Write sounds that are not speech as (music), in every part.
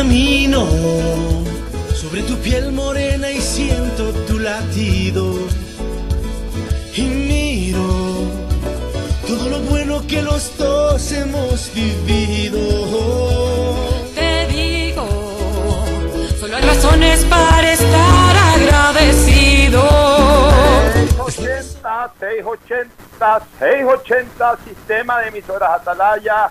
Camino sobre tu piel morena y siento tu latido. Y miro todo lo bueno que los dos hemos vivido. Te digo, solo hay razones para estar agradecido. 680, 680, 680, sistema de emisoras Atalaya.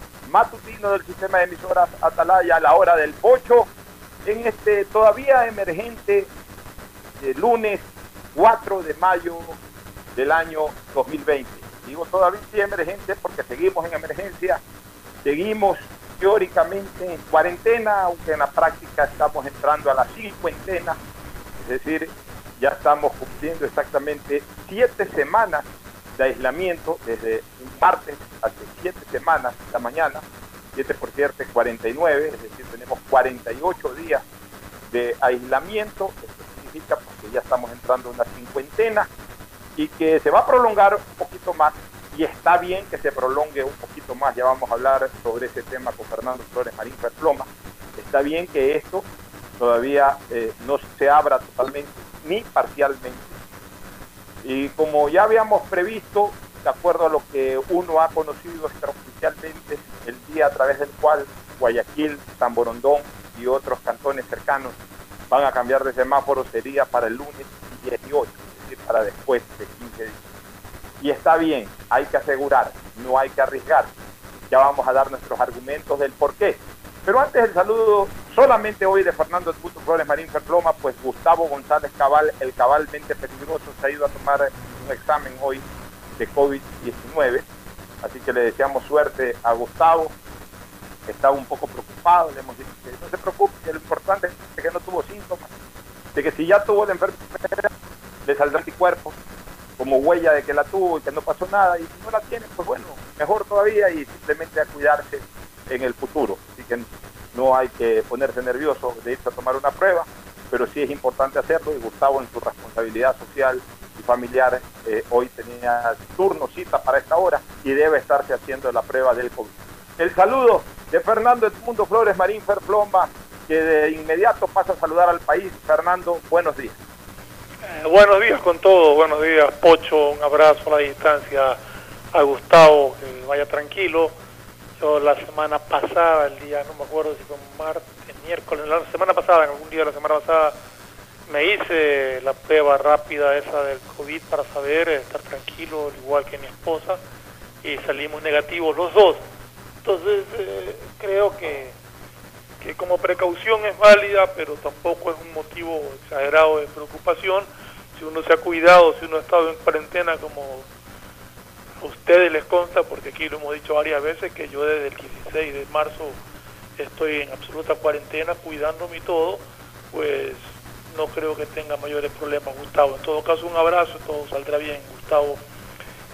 matutino del sistema de emisoras Atalaya, la hora del pocho, en este todavía emergente eh, lunes 4 de mayo del año 2020. Digo todavía emergente porque seguimos en emergencia, seguimos teóricamente en cuarentena, aunque en la práctica estamos entrando a la cincuentena, es decir, ya estamos cumpliendo exactamente siete semanas de aislamiento desde un martes hace siete semanas, la mañana, 7 por 7, 49, es decir, tenemos 48 días de aislamiento, esto significa que ya estamos entrando a una cincuentena y que se va a prolongar un poquito más y está bien que se prolongue un poquito más, ya vamos a hablar sobre ese tema con Fernando Flores Marín Perploma, está bien que esto todavía eh, no se abra totalmente ni parcialmente y como ya habíamos previsto, de acuerdo a lo que uno ha conocido extraoficialmente, el día a través del cual Guayaquil, San Borondón y otros cantones cercanos van a cambiar de semáforo sería para el lunes 18, es decir, para después de 15 días. Y está bien, hay que asegurar, no hay que arriesgar. Ya vamos a dar nuestros argumentos del por qué. Pero antes del saludo, solamente hoy de Fernando El Puto Flores Marín Ferploma, pues Gustavo González Cabal, el cabalmente peligroso, se ha ido a tomar un examen hoy de COVID-19. Así que le deseamos suerte a Gustavo. Estaba un poco preocupado, le hemos dicho que no se preocupe, que lo importante es que no tuvo síntomas, de que si ya tuvo la enfermedad, le saldrá anticuerpos como huella de que la tuvo y que no pasó nada, y si no la tiene, pues bueno, mejor todavía y simplemente a cuidarse en el futuro. Así que no hay que ponerse nervioso de irse a tomar una prueba, pero sí es importante hacerlo y Gustavo en su responsabilidad social y familiar eh, hoy tenía turno, cita para esta hora y debe estarse haciendo la prueba del COVID. El saludo de Fernando Edmundo Flores Marín Ferplomba, que de inmediato pasa a saludar al país. Fernando, buenos días. Eh, buenos días con todos, buenos días Pocho, un abrazo a la distancia a Gustavo, que vaya tranquilo. La semana pasada, el día, no me acuerdo si fue martes, miércoles, la semana pasada, en algún día de la semana pasada, me hice la prueba rápida esa del COVID para saber, estar tranquilo, igual que mi esposa, y salimos negativos los dos. Entonces, eh, creo que, que como precaución es válida, pero tampoco es un motivo exagerado de preocupación. Si uno se ha cuidado, si uno ha estado en cuarentena como ustedes les consta, porque aquí lo hemos dicho varias veces, que yo desde el 16 de marzo estoy en absoluta cuarentena, cuidándome y todo, pues no creo que tenga mayores problemas Gustavo. En todo caso un abrazo, todo saldrá bien Gustavo.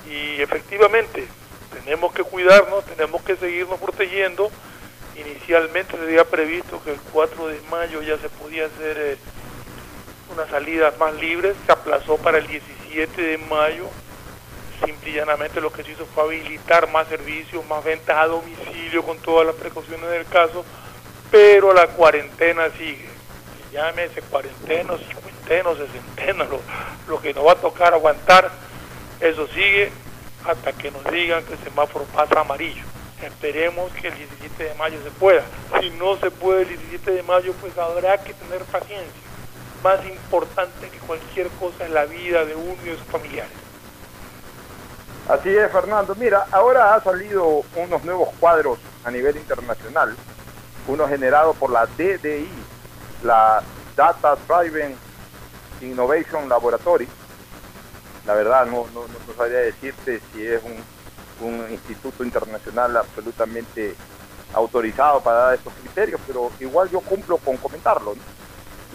Y efectivamente, tenemos que cuidarnos, tenemos que seguirnos protegiendo. Inicialmente se había previsto que el 4 de mayo ya se podía hacer eh, unas salidas más libres, se aplazó para el 17 de mayo. Simple y llámamente lo que se hizo fue habilitar más servicios, más ventas a domicilio con todas las precauciones del caso, pero la cuarentena sigue. Llámese cuarentena, cincuentena, sesentena, lo, lo que nos va a tocar aguantar, eso sigue hasta que nos digan que el semáforo pasa amarillo. Esperemos que el 17 de mayo se pueda. Si no se puede el 17 de mayo, pues habrá que tener paciencia. Más importante que cualquier cosa es la vida de uno y de sus familiares. Así es, Fernando. Mira, ahora ha salido unos nuevos cuadros a nivel internacional, uno generado por la DDI, la Data Driven Innovation Laboratory. La verdad, no, no, sabría decirte si es un, un instituto internacional absolutamente autorizado para dar estos criterios, pero igual yo cumplo con comentarlo. ¿no?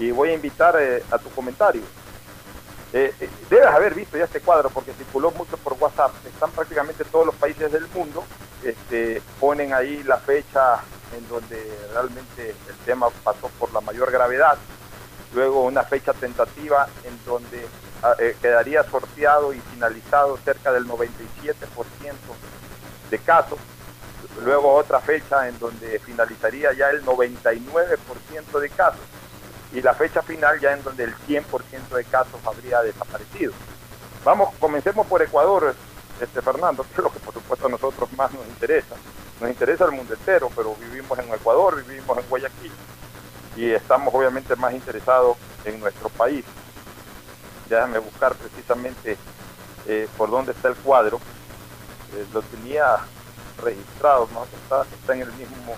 Y voy a invitar eh, a tu comentario. Eh, eh, debes haber visto ya este cuadro porque circuló mucho por WhatsApp. Están prácticamente todos los países del mundo. Este, ponen ahí la fecha en donde realmente el tema pasó por la mayor gravedad. Luego una fecha tentativa en donde ah, eh, quedaría sorteado y finalizado cerca del 97% de casos. Luego otra fecha en donde finalizaría ya el 99% de casos y la fecha final ya en donde el 100% de casos habría desaparecido. Vamos, comencemos por Ecuador, este Fernando, (laughs) que es lo que por supuesto a nosotros más nos interesa. Nos interesa el mundo entero, pero vivimos en Ecuador, vivimos en Guayaquil y estamos obviamente más interesados en nuestro país. Déjame buscar precisamente eh, por dónde está el cuadro. Eh, lo tenía registrado, ¿no? está, está en el mismo,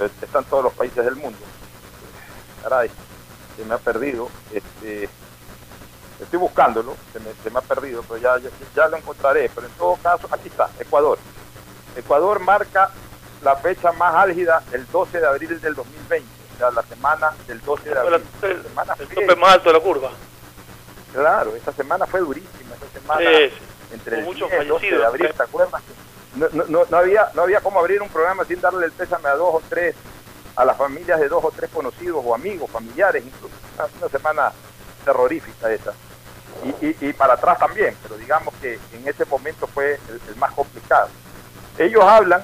eh, están todos los países del mundo. Caray, se me ha perdido. Este, estoy buscándolo, se me, se me ha perdido, pero ya, ya, ya lo encontraré. Pero en todo caso, aquí está, Ecuador. Ecuador marca la fecha más álgida el 12 de abril del 2020, o sea, la semana del 12 de abril. El, el, semana el tope más alto de la curva. Claro, esta semana fue durísima, esta semana Sí, entre el Con muchos 10 y el 12 de abril, sí. ¿te acuerdas? No, no, no, no había, no había cómo abrir un programa sin darle el pésame a dos o tres, a las familias de dos o tres conocidos o amigos, familiares, incluso. Una, una semana terrorífica esa. Y, y, y para atrás también, pero digamos que en ese momento fue el, el más complicado. Ellos hablan,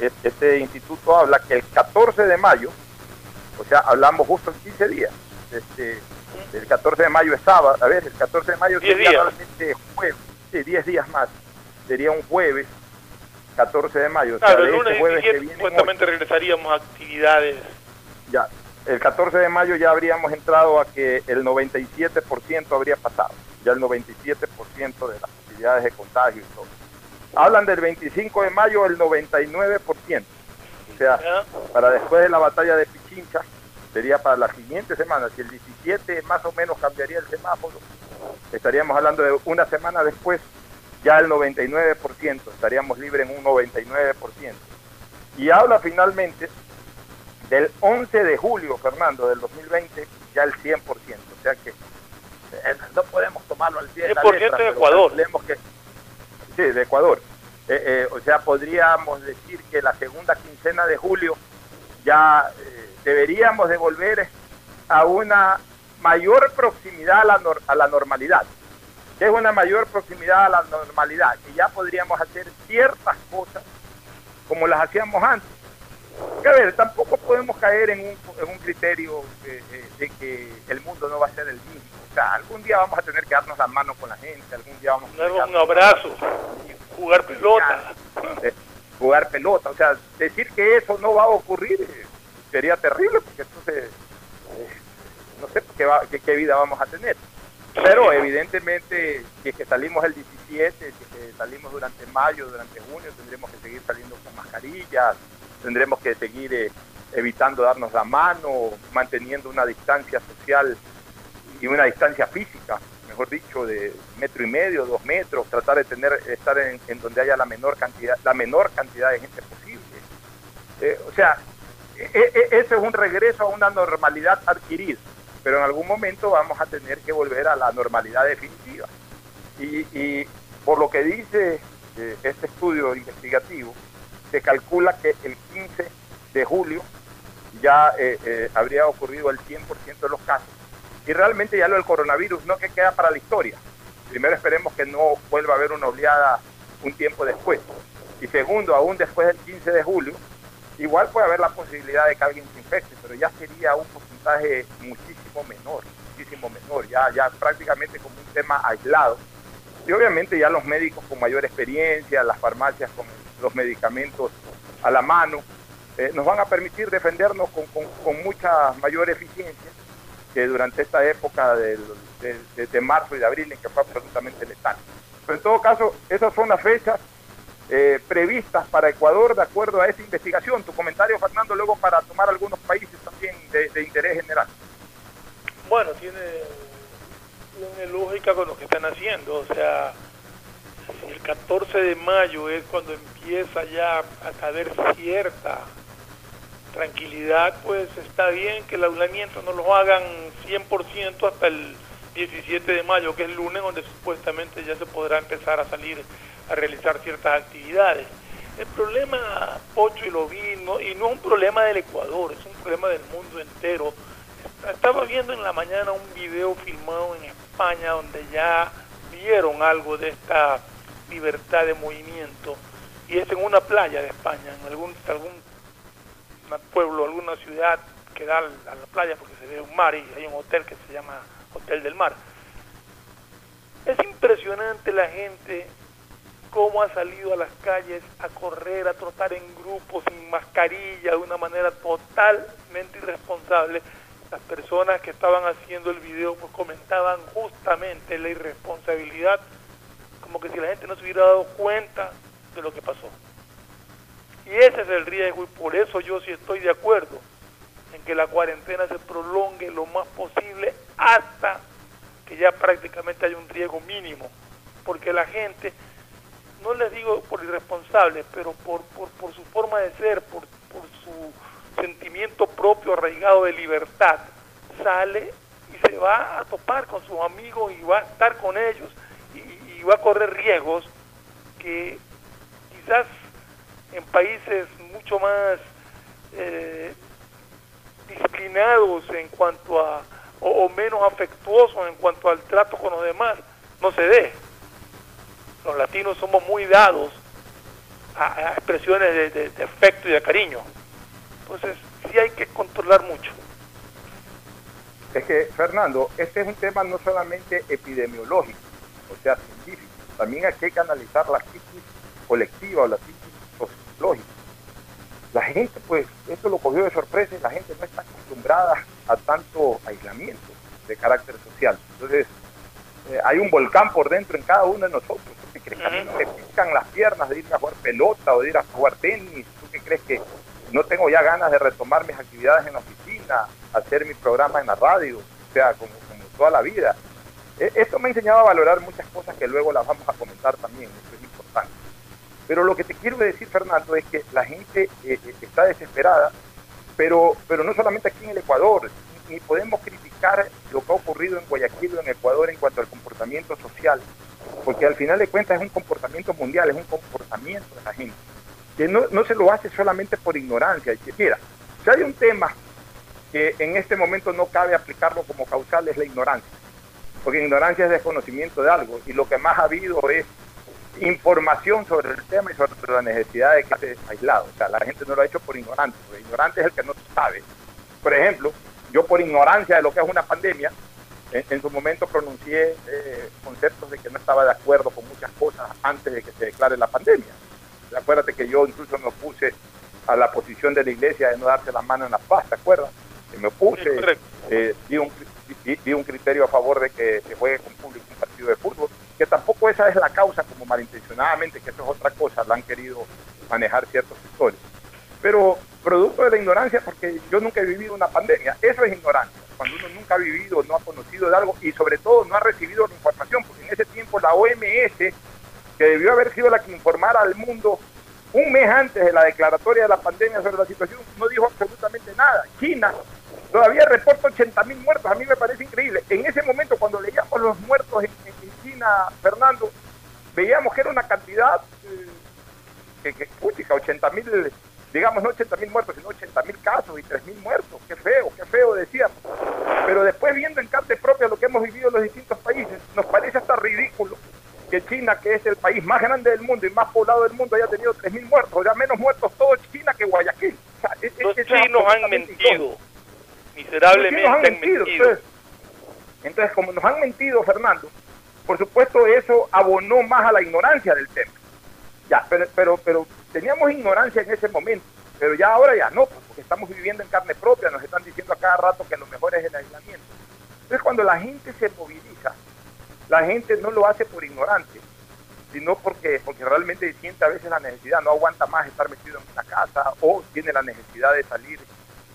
e- este instituto habla que el 14 de mayo, o sea, hablamos justo en 15 días, este, el 14 de mayo es sábado, a ver, el 14 de mayo 10 sería días. realmente jueves, sí, 10 días más, sería un jueves, 14 de mayo, o sea, Claro, el de lunes este jueves que 17 viene supuestamente regresaríamos a actividades. ya, el 14 de mayo ya habríamos entrado a que el 97% habría pasado, ya el 97% de las posibilidades de contagio y todo. Hablan del 25 de mayo el 99%, o sea, ¿ya? para después de la batalla de Pichincha, sería para la siguiente semana, si el 17 más o menos cambiaría el semáforo, estaríamos hablando de una semana después, ya el 99%, estaríamos libres en un 99%. Y habla finalmente del 11 de julio, Fernando, del 2020, ya el 100%, o sea que eh, no podemos tomarlo al pie de la 100% letra, de Ecuador. que Sí, de Ecuador. Eh, eh, o sea, podríamos decir que la segunda quincena de julio ya deberíamos de volver a una mayor proximidad a la, nor- a la normalidad. ¿Qué es una mayor proximidad a la normalidad? Que ya podríamos hacer ciertas cosas como las hacíamos antes. Que a ver, tampoco podemos caer en un, en un criterio eh, eh, de que el mundo no va a ser el mismo. O sea, algún día vamos a tener que darnos la mano con la gente, algún día vamos a tener que un abrazo, jugar pelota. eh, jugar pelota. O sea, decir que eso no va a ocurrir sería terrible porque entonces eh, no sé qué, va- qué- qué vida vamos a tener. Pero evidentemente, si es que salimos el 17, si es que salimos durante mayo, durante junio, tendremos que seguir saliendo con mascarillas, tendremos que seguir eh, evitando darnos la mano, manteniendo una distancia social y una distancia física, mejor dicho, de metro y medio, dos metros, tratar de tener, estar en, en donde haya la menor cantidad, la menor cantidad de gente posible. Eh, o sea, e- e- eso es un regreso a una normalidad adquirida. Pero en algún momento vamos a tener que volver a la normalidad definitiva. Y, y por lo que dice eh, este estudio investigativo, se calcula que el 15 de julio ya eh, eh, habría ocurrido el 100% de los casos. Y realmente ya lo del coronavirus no que queda para la historia. Primero esperemos que no vuelva a haber una oleada un tiempo después. Y segundo, aún después del 15 de julio, igual puede haber la posibilidad de que alguien se infecte, pero ya sería un porcentaje muchísimo menor, muchísimo menor, ya, ya prácticamente como un tema aislado. Y obviamente ya los médicos con mayor experiencia, las farmacias con los medicamentos a la mano, eh, nos van a permitir defendernos con, con, mucha mayor eficiencia que durante esta época de, de, marzo y de abril en que fue absolutamente letal. Pero en todo caso, esas son las fechas eh, previstas para Ecuador de acuerdo a esa investigación. Tu comentario, Fernando, luego para tomar algunos países también de, interés general. Bueno, tiene, tiene lógica con lo que están haciendo. O sea, el 14 de mayo es cuando empieza ya a haber cierta tranquilidad, pues está bien que el aulamiento no lo hagan 100% hasta el 17 de mayo, que es el lunes, donde supuestamente ya se podrá empezar a salir a realizar ciertas actividades. El problema, Pocho, y lo vi, y no es un problema del Ecuador, es un problema del mundo entero. Estaba viendo en la mañana un video filmado en España donde ya vieron algo de esta libertad de movimiento y es en una playa de España, en algún, algún pueblo, alguna ciudad que da a la playa porque se ve un mar y hay un hotel que se llama Hotel del Mar. Es impresionante la gente cómo ha salido a las calles a correr, a trotar en grupos, sin mascarilla, de una manera totalmente irresponsable. Las personas que estaban haciendo el video pues comentaban justamente la irresponsabilidad, como que si la gente no se hubiera dado cuenta de lo que pasó. Y ese es el riesgo y por eso yo sí estoy de acuerdo en que la cuarentena se prolongue lo más posible hasta que ya prácticamente haya un riesgo mínimo, porque la gente, no les digo por irresponsable, pero por, por, su forma de ser, por, por su sentimiento propio arraigado de libertad, sale y se va a topar con sus amigos y va a estar con ellos y, y va a correr riesgos que quizás en países mucho más eh, disciplinados en cuanto a, o, menos afectuosos en cuanto al trato con los demás, no se dé. Los latinos somos muy dados a, expresiones de, afecto y de cariño. Entonces, sí hay que controlar mucho. Es que, Fernando, este es un tema no solamente epidemiológico, o sea, científico, también hay que analizar la psiquis colectiva o la psiquis lógico. La gente, pues, esto lo cogió de sorpresa y la gente no está acostumbrada a tanto aislamiento de carácter social. Entonces, eh, hay un volcán por dentro en cada uno de nosotros. ¿Tú qué crees que a mí me pican las piernas de ir a jugar pelota o de ir a jugar tenis? ¿Tú qué crees que no tengo ya ganas de retomar mis actividades en la oficina, hacer mi programa en la radio, o sea, como, como toda la vida? E, esto me ha enseñado a valorar muchas cosas que luego las vamos a comentar también, eso es importante. Pero lo que te quiero decir, Fernando, es que la gente eh, eh, está desesperada, pero, pero no solamente aquí en el Ecuador, ni podemos criticar lo que ha ocurrido en Guayaquil o en Ecuador en cuanto al comportamiento social, porque al final de cuentas es un comportamiento mundial, es un comportamiento de la gente, que no, no se lo hace solamente por ignorancia. Y que, mira, si hay un tema que en este momento no cabe aplicarlo como causal es la ignorancia, porque ignorancia es desconocimiento de algo, y lo que más ha habido es información sobre el tema y sobre la necesidad de que esté aislado. O sea, la gente no lo ha hecho por ignorante, porque ignorante es el que no sabe. Por ejemplo, yo por ignorancia de lo que es una pandemia, en, su momento pronuncié eh, conceptos de que no estaba de acuerdo con muchas cosas antes de que se declare la pandemia. Acuérdate que yo incluso me opuse a la posición de la iglesia de no darse la mano en la paz, ¿te acuerdas? Me opuse, eh, di, un, di un criterio a favor de que se juegue con público un partido de fútbol que tampoco esa es la causa como malintencionadamente, que eso es otra cosa, la han querido manejar ciertos sectores. Pero producto de la ignorancia, porque yo nunca he vivido una pandemia, eso es ignorancia, cuando uno nunca ha vivido, no ha conocido de algo y sobre todo no ha recibido la información, porque en ese tiempo la OMS, que debió haber sido la que informara al mundo un mes antes de la declaratoria de la pandemia sobre la situación, no dijo absolutamente nada. China Todavía reporta 80 mil muertos, a mí me parece increíble. En ese momento, cuando leíamos los muertos en, en China, Fernando, veíamos que era una cantidad eh, que, que puchica, 80 mil, digamos no 80 mil muertos, sino 80 mil casos y 3 mil muertos. Qué feo, qué feo decíamos. Pero después viendo en carne propia lo que hemos vivido en los distintos países, nos parece hasta ridículo que China, que es el país más grande del mundo y más poblado del mundo, haya tenido 3 mil muertos, o sea, menos muertos todo China que Guayaquil. O sea, es- Los es- chinos han mentido. Miserablemente Los chinos han han mentido. mentido. Entonces, entonces, como nos han mentido, Fernando, por supuesto eso abonó más a la ignorancia del tema. Ya, pero, pero, pero teníamos ignorancia en ese momento, pero ya ahora ya no, pues, porque estamos viviendo en carne propia, nos están diciendo a cada rato que lo mejor es el aislamiento. Entonces cuando la gente se moviliza, la gente no lo hace por ignorante, sino porque, porque realmente siente a veces la necesidad, no aguanta más estar metido en una casa o tiene la necesidad de salir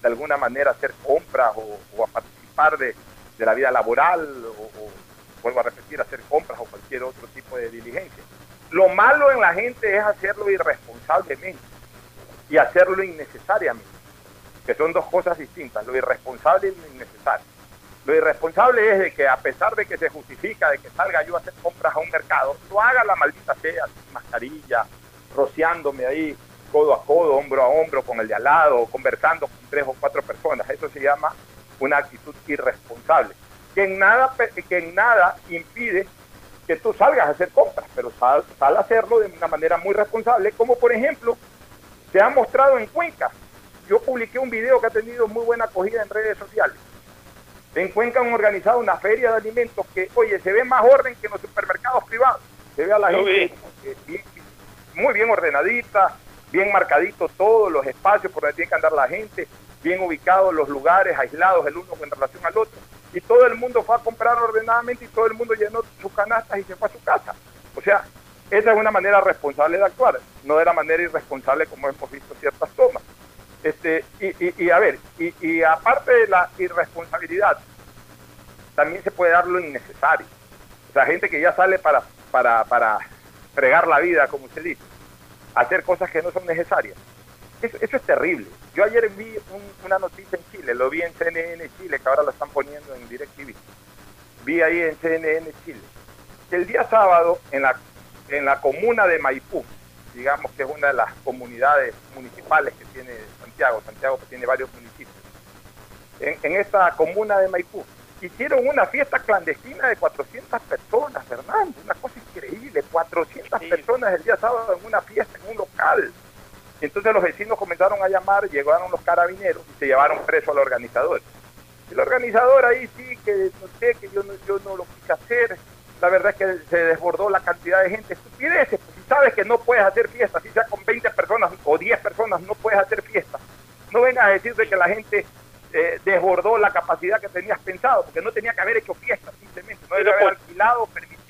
de alguna manera a hacer compras o, a participar de, de la vida laboral o, vuelvo a repetir, hacer compras o cualquier otro tipo de diligencia. Lo malo en la gente es hacerlo irresponsablemente y hacerlo innecesariamente, que son dos cosas distintas, lo irresponsable y lo innecesario. Lo irresponsable es de que a pesar de que se justifica de que salga yo a hacer compras a un mercado, lo haga la maldita sea, sin mascarilla, rociándome ahí codo a codo, hombro a hombro con el de al lado, conversando con tres o cuatro personas. Eso se llama una actitud irresponsable, que en nada, que en nada impide que tú salgas a hacer compras, pero sal, sal a hacerlo de una manera muy responsable, como por ejemplo se ha mostrado en Cuenca. Yo publiqué un video que ha tenido muy buena acogida en redes sociales. En Cuenca han organizado una feria de alimentos que, oye, se ve más orden que en los supermercados privados. Se ve a la Yo gente eh, bien- muy bien ordenadita, bien marcadito todos los espacios por donde tiene que andar la gente, bien ubicados los lugares, aislados el uno en relación al otro. Y todo el mundo fue a comprar ordenadamente y todo el mundo llenó sus canastas y se fue a su casa. O sea, esa es una manera responsable de actuar, no de la manera irresponsable como hemos visto ciertas tomas. Este, y, y- y a ver, y, aparte de la irresponsabilidad, también se puede dar lo innecesario. O sea, gente que ya sale para, para, para fregar la vida, como usted dice, hacer cosas que no son necesarias. Eso, eso es terrible. Yo ayer vi un- una noticia en Chile, lo vi en CNN Chile, que ahora lo están poniendo en DirecTV. Vi ahí en CNN Chile. que El día sábado, en la, en la comuna de Maipú, digamos que es una de las comunidades municipales que tiene Santiago, Santiago que tiene varios municipios, en, en esta comuna de Maipú, hicieron una fiesta clandestina de 400 personas, Fernando, una cosa increíble, 400 Sí. personas el día sábado en una fiesta, en un local. Entonces los vecinos comenzaron a llamar, llegaron los carabineros y se llevaron preso al organizador. El organizador ahí sí, que no sé, que yo no, yo no lo quise hacer. La verdad es que se desbordó la cantidad de gente. Estupideces, pues si sabes que no puedes hacer fiestas, si sea con 20 personas o 10 personas, no puedes hacer fiestas. No vengas a decir de que la gente eh, desbordó la capacidad que tenías pensado, porque no tenía que haber hecho fiestas simplemente, no debe haber pues- alquilado, permitido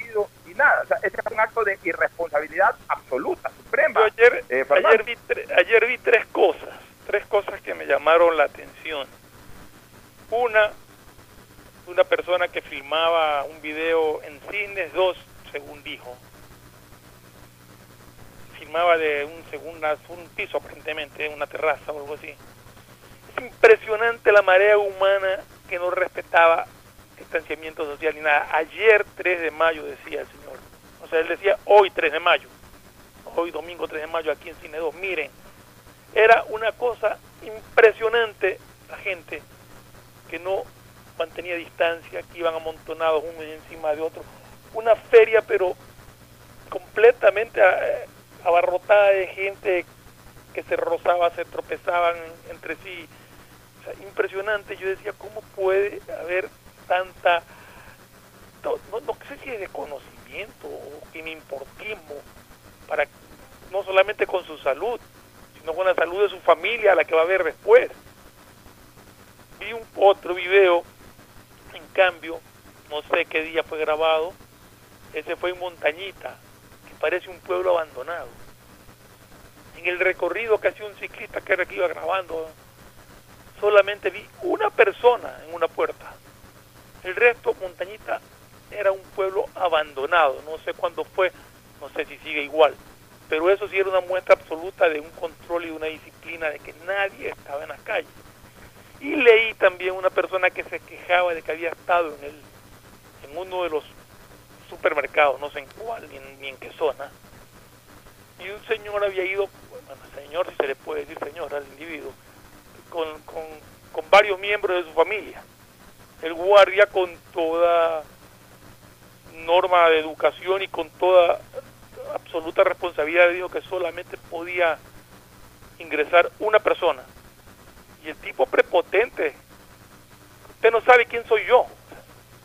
nada. O sea, ese es un acto de irresponsabilidad absoluta, suprema. Yo ayer, Eh, ayer, vi ayer vi tres cosas, tres cosas que me llamaron la atención. Una, una persona que filmaba un video en cines, dos, según dijo, filmaba de un segundo, un piso aparentemente, una terraza o algo así. Es impresionante la marea humana que no respetaba distanciamiento social ni nada. Ayer 3 de mayo decía el señor. O sea, él decía hoy 3 de mayo hoy domingo 3 de mayo aquí en Cine 2. Miren, era una cosa impresionante la gente que no mantenía distancia, que iban amontonados unos encima de otros. Una feria, pero completamente eh, abarrotada de gente que se rozaba, se tropezaban entre sí. O sea, impresionante. Yo decía, ¿cómo puede haber tanta, no, no, sé si es desconocimiento o inimportismo para no solamente con su salud, sino con la salud de su familia, a la que va a ver después. Vi un otro video, en cambio, no sé qué día fue grabado, ese fue en Montañita, que parece un pueblo abandonado. En el recorrido que hacía un ciclista que era que iba grabando, solamente vi una persona en una puerta. El resto, Montañita, era un pueblo abandonado. No sé cuándo fue, no sé si sigue igual. Pero eso sí era una muestra absoluta de un control y una disciplina de que nadie estaba en las calles. Y leí también una persona que se quejaba de que había estado en, el, en uno de los supermercados, no sé en cuál ni en, ni en qué zona, y un señor había ido, bueno, señor si se le puede decir señor al individuo, con, con, con varios miembros de su familia. El guardia con toda norma de educación y con toda absoluta responsabilidad dijo que solamente podía ingresar una persona. Y el tipo prepotente, usted no sabe quién soy yo.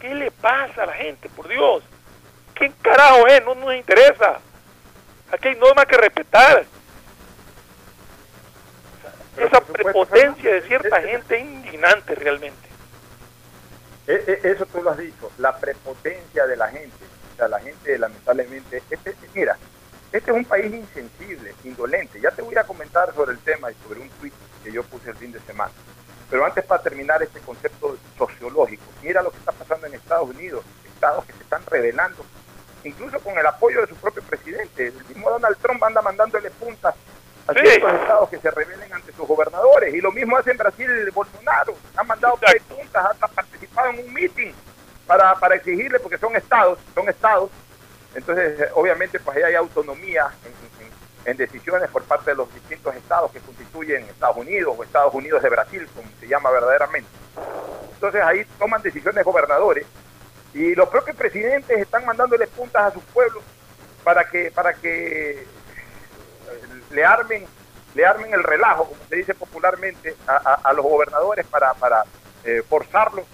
¿Qué le pasa a la gente, por Dios? ¿Quién carajo es? No nos interesa. Aquí hay normas que respetar. Pero Esa prepotencia de cierta gente es indignante realmente. E- e- Eso tú lo has dicho, la prepotencia de la gente. O sea, la gente lamentablemente, este, mira, este es un país insensible, indolente. Ya te voy a comentar sobre el tema y sobre un tweet que yo puse el fin de semana. Pero antes para terminar este concepto sociológico, mira lo que está pasando en Estados Unidos, estados que se están revelando, incluso con el apoyo de su propio presidente. El mismo Donald Trump anda mandándole puntas a Sí. ciertos estados que se rebelen ante sus gobernadores. Y lo mismo hace en Brasil Bolsonaro. Ha mandado Exacto. puntas, hasta participado en un meeting para, para exigirle, porque son estados, son estados. Entonces, obviamente, pues ahí hay autonomía en, en- en decisiones por parte de los distintos estados que constituyen Estados Unidos o Estados Unidos de Brasil, como se llama verdaderamente. Entonces ahí toman decisiones gobernadores y los propios presidentes están mandándole puntas a sus pueblos para que para que le armen le armen el relajo, como se dice popularmente, a, a- a los gobernadores para, para eh, forzarlos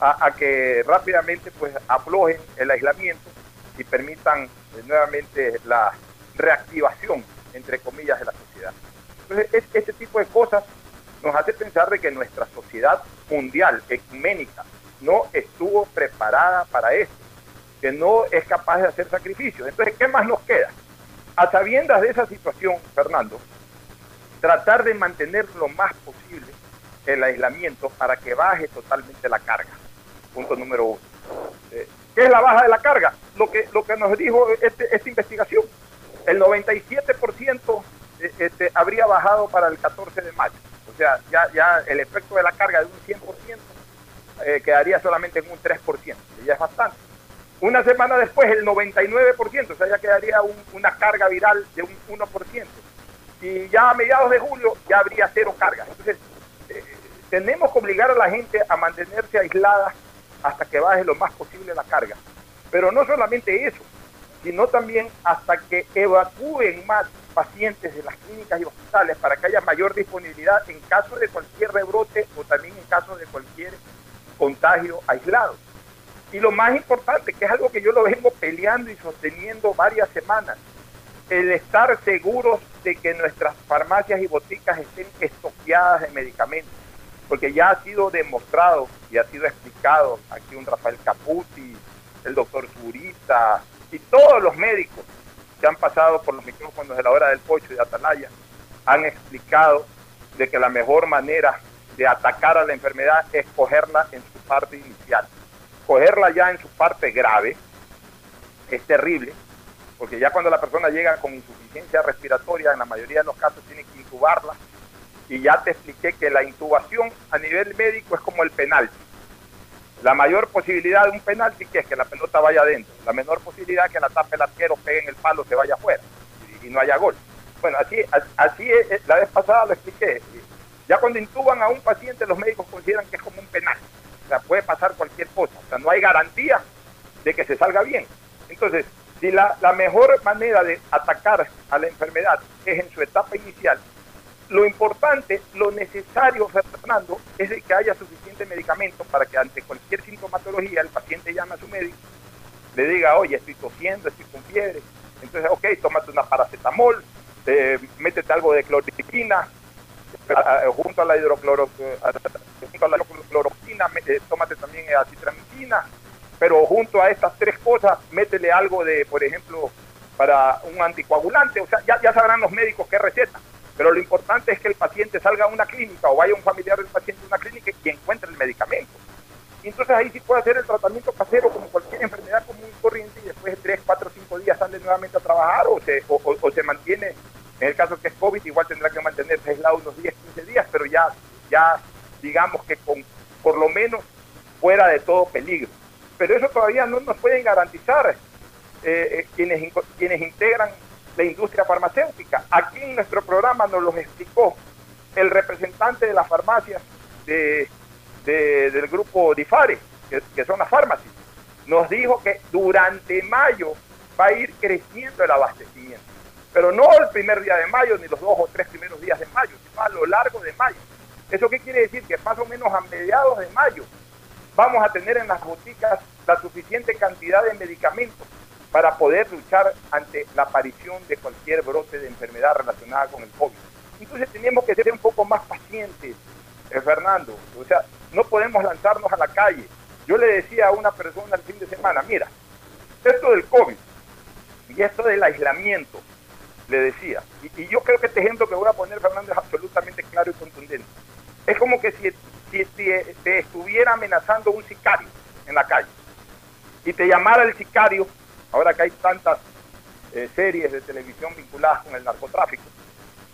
a, a que rápidamente pues aflojen el aislamiento y permitan eh, nuevamente la reactivación, entre comillas, de la sociedad. Entonces, es- este tipo de cosas nos hace pensar de que nuestra sociedad mundial, ecuménica, no estuvo preparada para esto, que no es capaz de hacer sacrificios. Entonces, ¿qué más nos queda? A sabiendas de esa situación, Fernando, tratar de mantener lo más posible el aislamiento para que baje totalmente la carga. Punto número uno. Eh, ¿Qué es la baja de la carga? Lo que, lo que nos dijo este- esta investigación. El 97% eh, este, habría bajado para el 14 de mayo. O sea, ya, ya el efecto de la carga de un 100% eh, quedaría solamente en un 3%, que ya es bastante. Una semana después el 99%, o sea, ya quedaría un- una carga viral de un 1%. Y ya a mediados de julio ya habría cero carga. Entonces, eh, tenemos que obligar a la gente a mantenerse aislada hasta que baje lo más posible la carga. Pero no solamente eso, sino también hasta que evacúen más pacientes de las clínicas y hospitales para que haya mayor disponibilidad en caso de cualquier rebrote o también en caso de cualquier contagio aislado. Y lo más importante, que es algo que yo lo vengo peleando y sosteniendo varias semanas, el estar seguros de que nuestras farmacias y boticas estén estoqueadas de medicamentos, porque ya ha sido demostrado y ha sido explicado aquí un Rafael Caputi, el doctor Zurita y todos los médicos que han pasado por los micrófonos de la hora del pocho y de Atalaya han explicado de que la mejor manera de atacar a la enfermedad es cogerla en su parte inicial. Cogerla ya en su parte grave es terrible, porque ya cuando la persona llega con insuficiencia respiratoria, en la mayoría de los casos tiene que intubarla, y ya te expliqué que la intubación a nivel médico es como el penalti. La mayor posibilidad de un penalti que es que la pelota vaya adentro, la menor posibilidad que la tape el arquero, pegue en el palo, se vaya afuera y, y no haya gol. Bueno, así, así es, es- la vez pasada lo expliqué. Ya cuando intuban a un paciente, los médicos consideran que es como un penal. Sea, puede pasar cualquier cosa. O sea, no hay garantía de que se salga bien. Entonces, si la, mejor manera de atacar a la enfermedad es en su etapa inicial, lo importante, lo necesario, Fernando, es que haya suficiente medicamento para que ante cualquier sintomatología el paciente llame a su médico, le diga, oye, estoy tosiendo, estoy con fiebre. Entonces, ok, tómate una paracetamol, eh, métete algo de cloripina, junto a la hidrocloro, junto a la cloroquina, eh, tómate también eh, acitramicina, pero junto a estas tres cosas, métele algo de, por ejemplo, para un anticoagulante, o sea, ya, ya sabrán los médicos qué receta, pero lo importante es que el paciente salga a una clínica o vaya un familiar del paciente a una clínica y encuentre el medicamento. Entonces ahí sí puede hacer el tratamiento casero como cualquier enfermedad común y corriente y después de 3, 4, 5 días sale nuevamente a trabajar o se, o se mantiene, en el caso que es COVID, igual tendrá que mantenerse aislado unos 10, 15 días, pero ya, ya digamos que con por lo menos fuera de todo peligro. Pero eso todavía no nos pueden garantizar eh, eh, quienes, quienes integran la industria farmacéutica. Aquí en nuestro programa nos lo explicó el representante de las farmacias de, del grupo DIFARE, que, que son las farmacias. Nos dijo que durante mayo va a ir creciendo el abastecimiento. Pero no el primer día de mayo, ni los dos o tres primeros días de mayo, sino a lo largo de mayo. ¿Eso qué quiere decir? Que más o menos a mediados de mayo vamos a tener en las boticas la suficiente cantidad de medicamentos para poder luchar ante la aparición de cualquier brote de enfermedad relacionada con el COVID. Entonces tenemos que ser un poco más pacientes, eh, Fernando. O sea, no podemos lanzarnos a la calle. Yo le decía a una persona el fin de semana, mira, esto del COVID y esto del aislamiento, le decía, y, yo creo que este ejemplo que voy a poner, Fernando, es absolutamente claro y contundente. Es como que si, te estuviera amenazando un sicario en la calle y te llamara el sicario, ahora que hay tantas eh, series de televisión vinculadas con el narcotráfico,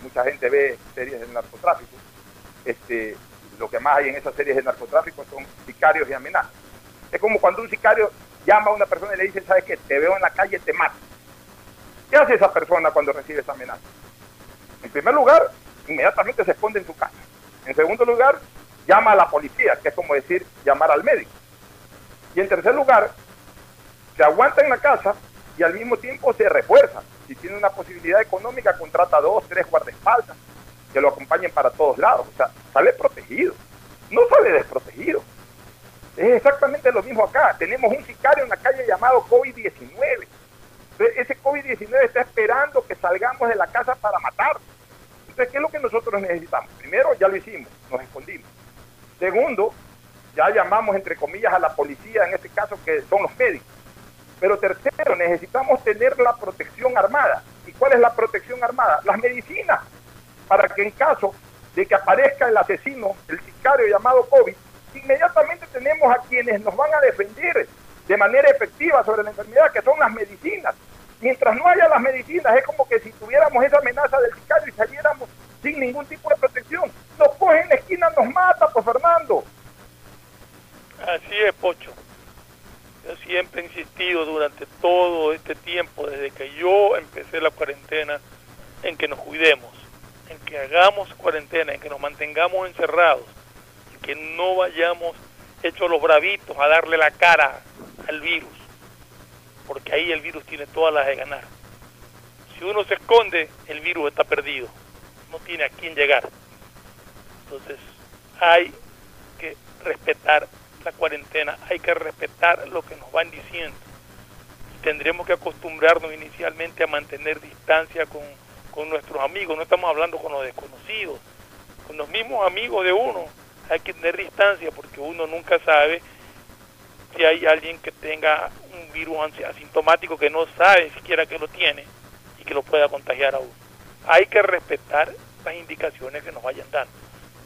mucha gente ve series del narcotráfico, este, lo que más hay en esas series de narcotráfico son sicarios y amenazas. Es como cuando un sicario llama a una persona y le dice, ¿sabes qué? Te veo en la calle, te mato. ¿Qué hace esa persona cuando recibe esa amenaza? En primer lugar, inmediatamente se esconde en su casa. En segundo lugar, llama a la policía, que es como decir llamar al médico. Y en tercer lugar, se aguanta en la casa y al mismo tiempo se refuerza. Si tiene una posibilidad económica, contrata dos, tres guardaespaldas que lo acompañen para todos lados. O sea, sale protegido, no sale desprotegido. Es exactamente lo mismo acá. Tenemos un sicario en la calle llamado COVID-19. Ese COVID-19 está esperando que salgamos de la casa para matar. Entonces, ¿qué es lo que nosotros necesitamos? Primero, ya lo hicimos, nos escondimos. Segundo, ya llamamos entre comillas a la policía, en este caso que son los médicos. Pero tercero, necesitamos tener la protección armada. ¿Y cuál es la protección armada? Las medicinas, para que en caso de que aparezca el asesino, el sicario llamado COVID, inmediatamente tenemos a quienes nos van a defender de manera efectiva sobre la enfermedad, que son las medicinas. Mientras no haya las medicinas, es como que si tuviéramos esa amenaza del sicario y saliéramos sin ningún tipo de protección. Nos cogen en la esquina, nos mata, pues Fernando. Así es, Pocho. Yo siempre he insistido durante todo este tiempo, desde que yo empecé la cuarentena, en que nos cuidemos, en que hagamos cuarentena, en que nos mantengamos encerrados, en que no vayamos hechos los bravitos a darle la cara al virus porque ahí el virus tiene todas las de ganar. Si uno se esconde, el virus está perdido, no tiene a quién llegar. Entonces hay que respetar la cuarentena, hay que respetar lo que nos van diciendo. Tendremos que acostumbrarnos inicialmente a mantener distancia con, con nuestros amigos, no estamos hablando con los desconocidos, con los mismos amigos de uno, hay que tener distancia porque uno nunca sabe si hay alguien que tenga un virus asintomático que no sabe siquiera que lo tiene y que lo pueda contagiar a uno. Hay que respetar las indicaciones que nos vayan dando.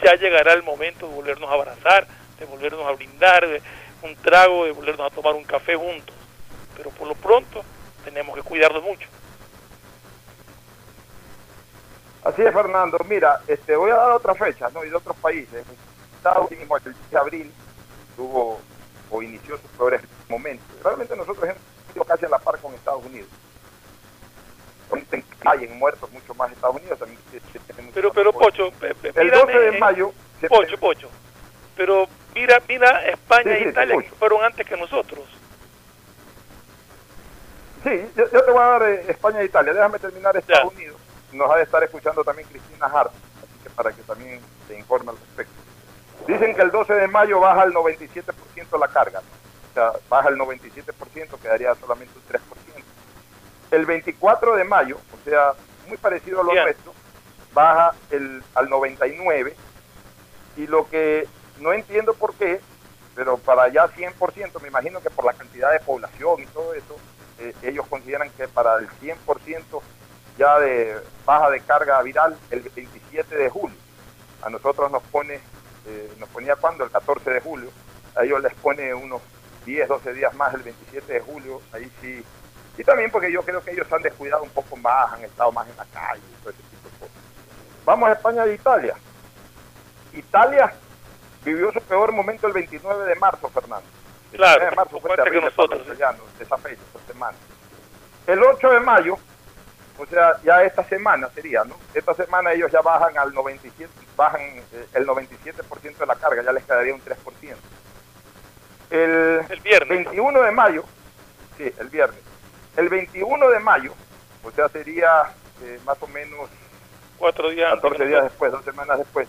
Ya llegará el momento de volvernos a abrazar, de volvernos a brindar un trago, de volvernos a tomar un café juntos. Pero por lo pronto tenemos que cuidarnos mucho. Así es, Fernando. Mira, este, voy a dar otra fecha, ¿no? Y de otros países. Estados Unidos, el 10 de abril, tuvo o inició sus peores momentos. Realmente nosotros hemos ido casi a la par con Estados Unidos. Hay en muertos mucho más Estados Unidos también. Pero, pero Pocho, el 12 de mayo. Pocho, Pocho. Pero mira, mira España e Italia que fueron antes que nosotros. Sí, yo, te voy a dar eh, España e Italia. Déjame terminar Estados Unidos. Nos ha de estar escuchando también Cristina Hart, así que para que también se informe al respecto. Dicen que el 12 de mayo baja el 97% la carga, o sea, baja el 97%, quedaría solamente un 3%. El 24 de mayo, o sea, muy parecido a lo nuestro, baja el, al 99%, y lo que no entiendo por qué, pero para ya 100%, me imagino que por la cantidad de población y todo eso, eh, ellos consideran que para el 100% ya de baja de carga viral el 27 de julio. A nosotros nos pone eh, nos ponía cuando, el 14 de julio, a ellos les pone unos 10, 12 días más el 27 de julio, ahí sí. Y también porque yo creo que ellos han descuidado un poco más, han estado más en la calle todo ese tipo de cosas. Vamos a España e Italia. Italia vivió su peor momento el 29 de marzo, Fernando. El Claro, 29 de marzo fue cuenta que terrible para nosotros, los italianos, esa fecha, esa semana. El 8 de mayo, o sea, ya esta semana sería, ¿no? Esta semana ellos ya bajan al 97, bajan eh, el 97% de la carga, ya les quedaría un 3%. El, El viernes. 21 de mayo, sí, el viernes. El 21 de mayo, o sea, sería eh, más o menos Cuatro días antes 14 que días después, dos semanas después,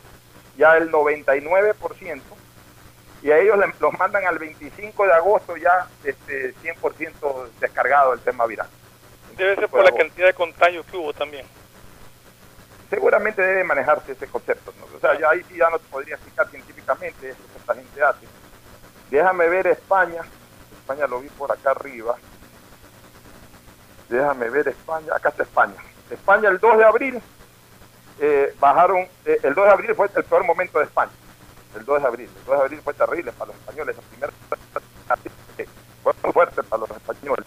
ya el 99%, y a ellos los mandan al 25 de agosto ya este 100% descargado el tema viral. Debe ser por la cantidad de contagios que hubo también. Seguramente debe manejarse ese concepto, ¿no? O sea, ya ahí sí ya no te podría explicar científicamente eso que esta gente hace. Déjame ver España, España lo vi por acá arriba. Déjame ver España, acá está España. España el 2 de abril eh, bajaron, eh, el 2 de abril fue el peor momento de España. El 2 de abril. El 2 de abril fue terrible para los españoles. El primer (laughs) fue fuerte para los españoles.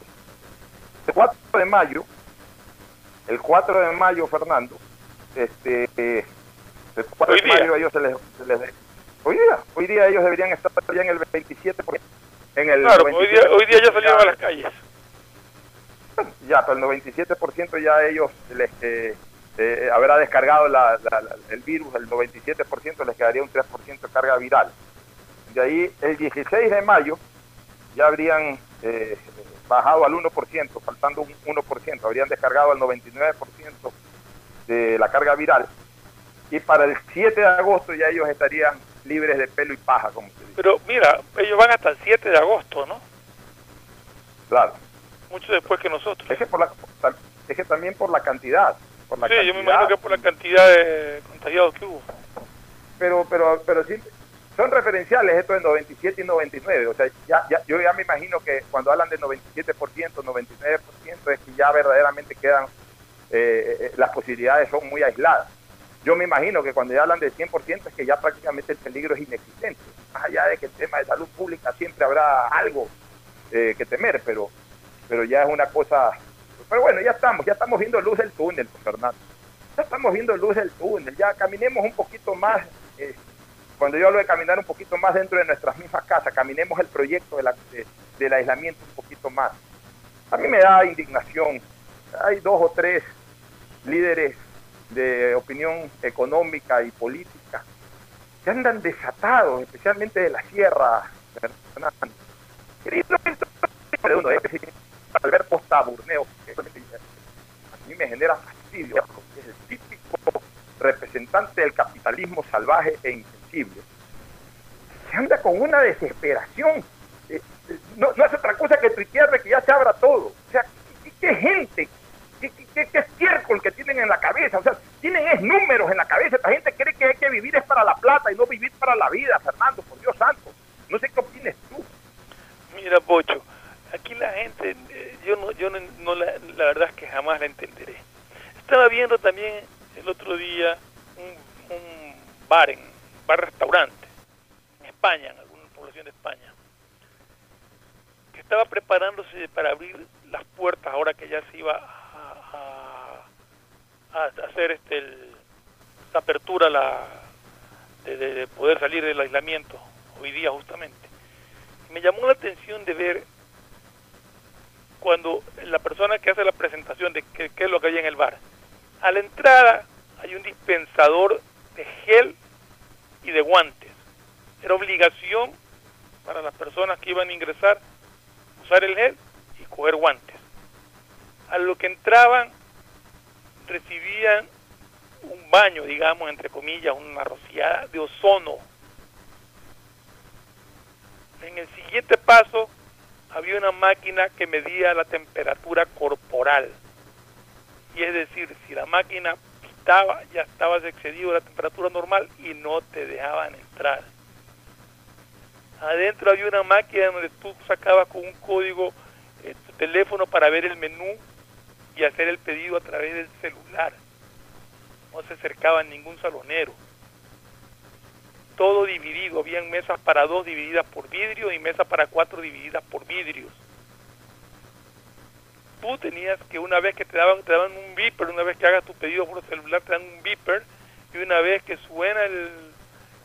El 4 de mayo, el 4 de mayo, Fernando, este, el 4 Hoy de día. mayo ellos se les, se les- hoy día, hoy día ellos deberían estar ya en el 27 en el Claro, hoy día, 97%, hoy día ya salieron a las calles. ya, pero el 97% ya ellos les eh, eh, habrá descargado la- la- la- el virus, el 97% les quedaría un 3% de carga viral. De ahí, el 16 de mayo ya habrían eh, bajado al 1%, faltando un 1%, habrían descargado al 99% de la carga viral. Y para el 7 de agosto ya ellos estarían libres de pelo y paja, como se dice. Pero mira, ellos van hasta el 7 de agosto, ¿no? Claro. Mucho después que nosotros. Es que, por la, es que también por la cantidad. Por la Sí, yo me imagino que por la cantidad de contagiados que hubo. pero pero pero sí son referenciales esto de 97 y 99 o sea ya, ya yo ya me imagino que cuando hablan de 97% 99% es que ya verdaderamente quedan eh, eh, las posibilidades son muy aisladas. Yo me imagino que cuando ya hablan de 100% es que ya prácticamente el peligro es inexistente. Más allá de que el tema de salud pública siempre habrá algo eh, que temer pero pero ya es una cosa pero bueno ya estamos ya estamos viendo luz del túnel Fernando. Ya estamos viendo luz del túnel, ya caminemos un poquito más, eh, cuando yo hablo de caminar un poquito más dentro de nuestras mismas casas, caminemos el proyecto del aislamiento un poquito más. A mí me da indignación, hay dos o tres líderes de opinión económica y política que andan desatados, especialmente de la sierra, Alberto Taburneo, que a mí me genera fastidio, porque es el típico representante del capitalismo salvaje e Se anda con una desesperación. Eh, eh, no, no es otra cosa que tuitear de que ya se abra todo. O sea, ¿qué, qué gente, qué, qué, qué- estiércol que tienen en la cabeza? O sea, tienen es números en la cabeza. Esta gente cree que hay que vivir es para la plata y no vivir para la vida, Fernando, por Dios santo. No sé qué opines tú. Mira, Pocho, aquí la gente, eh, yo no, yo no, no la, verdad es que jamás la entenderé. Estaba viendo también el otro día un, un bar, bar-restaurante, en España, en alguna población de España, que estaba preparándose para abrir las puertas ahora que ya se iba a, hacer este la apertura la, de, de- de poder salir del aislamiento, hoy día justamente. Me llamó la atención de ver cuando la persona que hace la presentación de qué es lo que hay en el bar, a la entrada hay un dispensador de gel y de guantes. Era obligación para las personas que iban a ingresar usar el gel y coger guantes. A lo que entraban recibían un baño, digamos, entre comillas, una rociada de ozono en el siguiente paso había una máquina que medía la temperatura corporal. Y es decir, si la máquina pitaba, ya estabas excedido la temperatura normal y no te dejaban entrar. Adentro había una máquina donde tú sacabas con un código eh, tu teléfono para ver el menú y hacer el pedido a través del celular. No se acercaba ningún salonero todo dividido, habían mesas para dos divididas por vidrio y mesas para cuatro divididas por vidrios. Tú tenías que una vez que te daban, te daban un beeper, una vez que hagas tu pedido por celular te dan un beeper y una vez que suena el,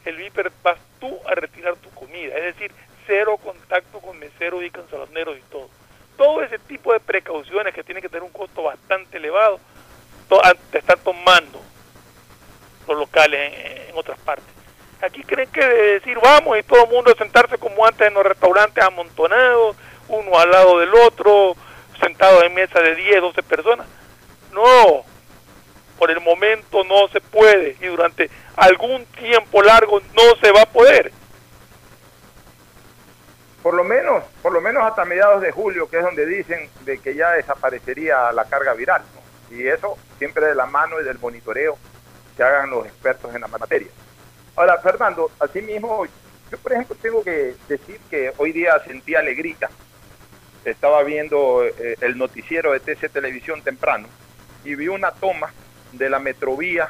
el viper vas tú a retirar tu comida, es decir, cero contacto con meseros y canceloneros y todo. Todo ese tipo de precauciones que tienen que tener un costo bastante elevado, te están tomando los locales en, otras partes. Aquí creen que decir vamos y todo el mundo sentarse como antes en los restaurantes amontonados, uno al lado del otro, sentado en mesa de 10, 12 personas. No, por el momento no se puede y durante algún tiempo largo no se va a poder. Por lo menos, por lo menos hasta mediados de julio, que es donde dicen de que ya desaparecería la carga viral. Y eso siempre de la mano y del monitoreo que hagan los expertos en la materia. Ahora, Fernando, así mismo, yo por ejemplo tengo que decir que hoy día sentí alegría. Estaba viendo eh, el noticiero de TC Televisión temprano y vi una toma de la metrovía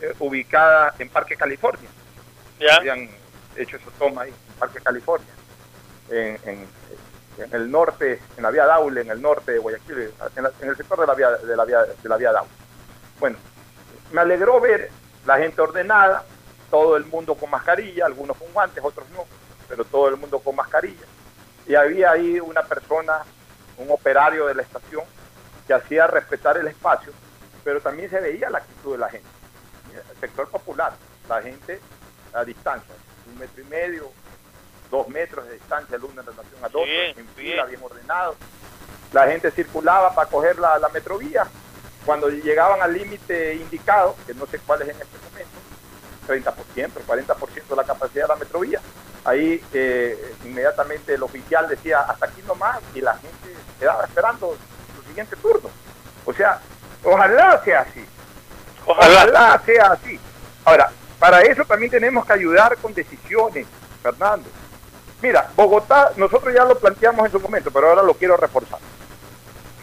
eh, ubicada en Parque California. ¿Ya? Habían hecho esa toma ahí, en Parque California. En, el norte, en la vía Daule, en el norte de Guayaquil, en, el sector de la vía, de la vía, de la vía Daule. Bueno, me alegró ver la gente ordenada, todo el mundo con mascarilla, algunos con guantes, otros no, pero todo el mundo con mascarilla. Y había ahí una persona, un operario de la estación, que hacía respetar el espacio, pero también se veía la actitud de la gente. El sector popular, la gente a distancia, un metro y medio, dos metros de distancia el uno en relación al otro, en fila, bien ordenado. La gente circulaba para coger la, la metrovía. Cuando llegaban al límite indicado, que no sé cuál es en este momento, 30%, 40% de la capacidad de la metrovía, ahí eh, inmediatamente el oficial decía hasta aquí nomás y la gente quedaba esperando su siguiente turno. O sea, ojalá sea así. Ojalá sea así. Ahora, para eso también tenemos que ayudar con decisiones, Fernando. Mira, Bogotá, nosotros ya lo planteamos en su momento, pero ahora lo quiero reforzar.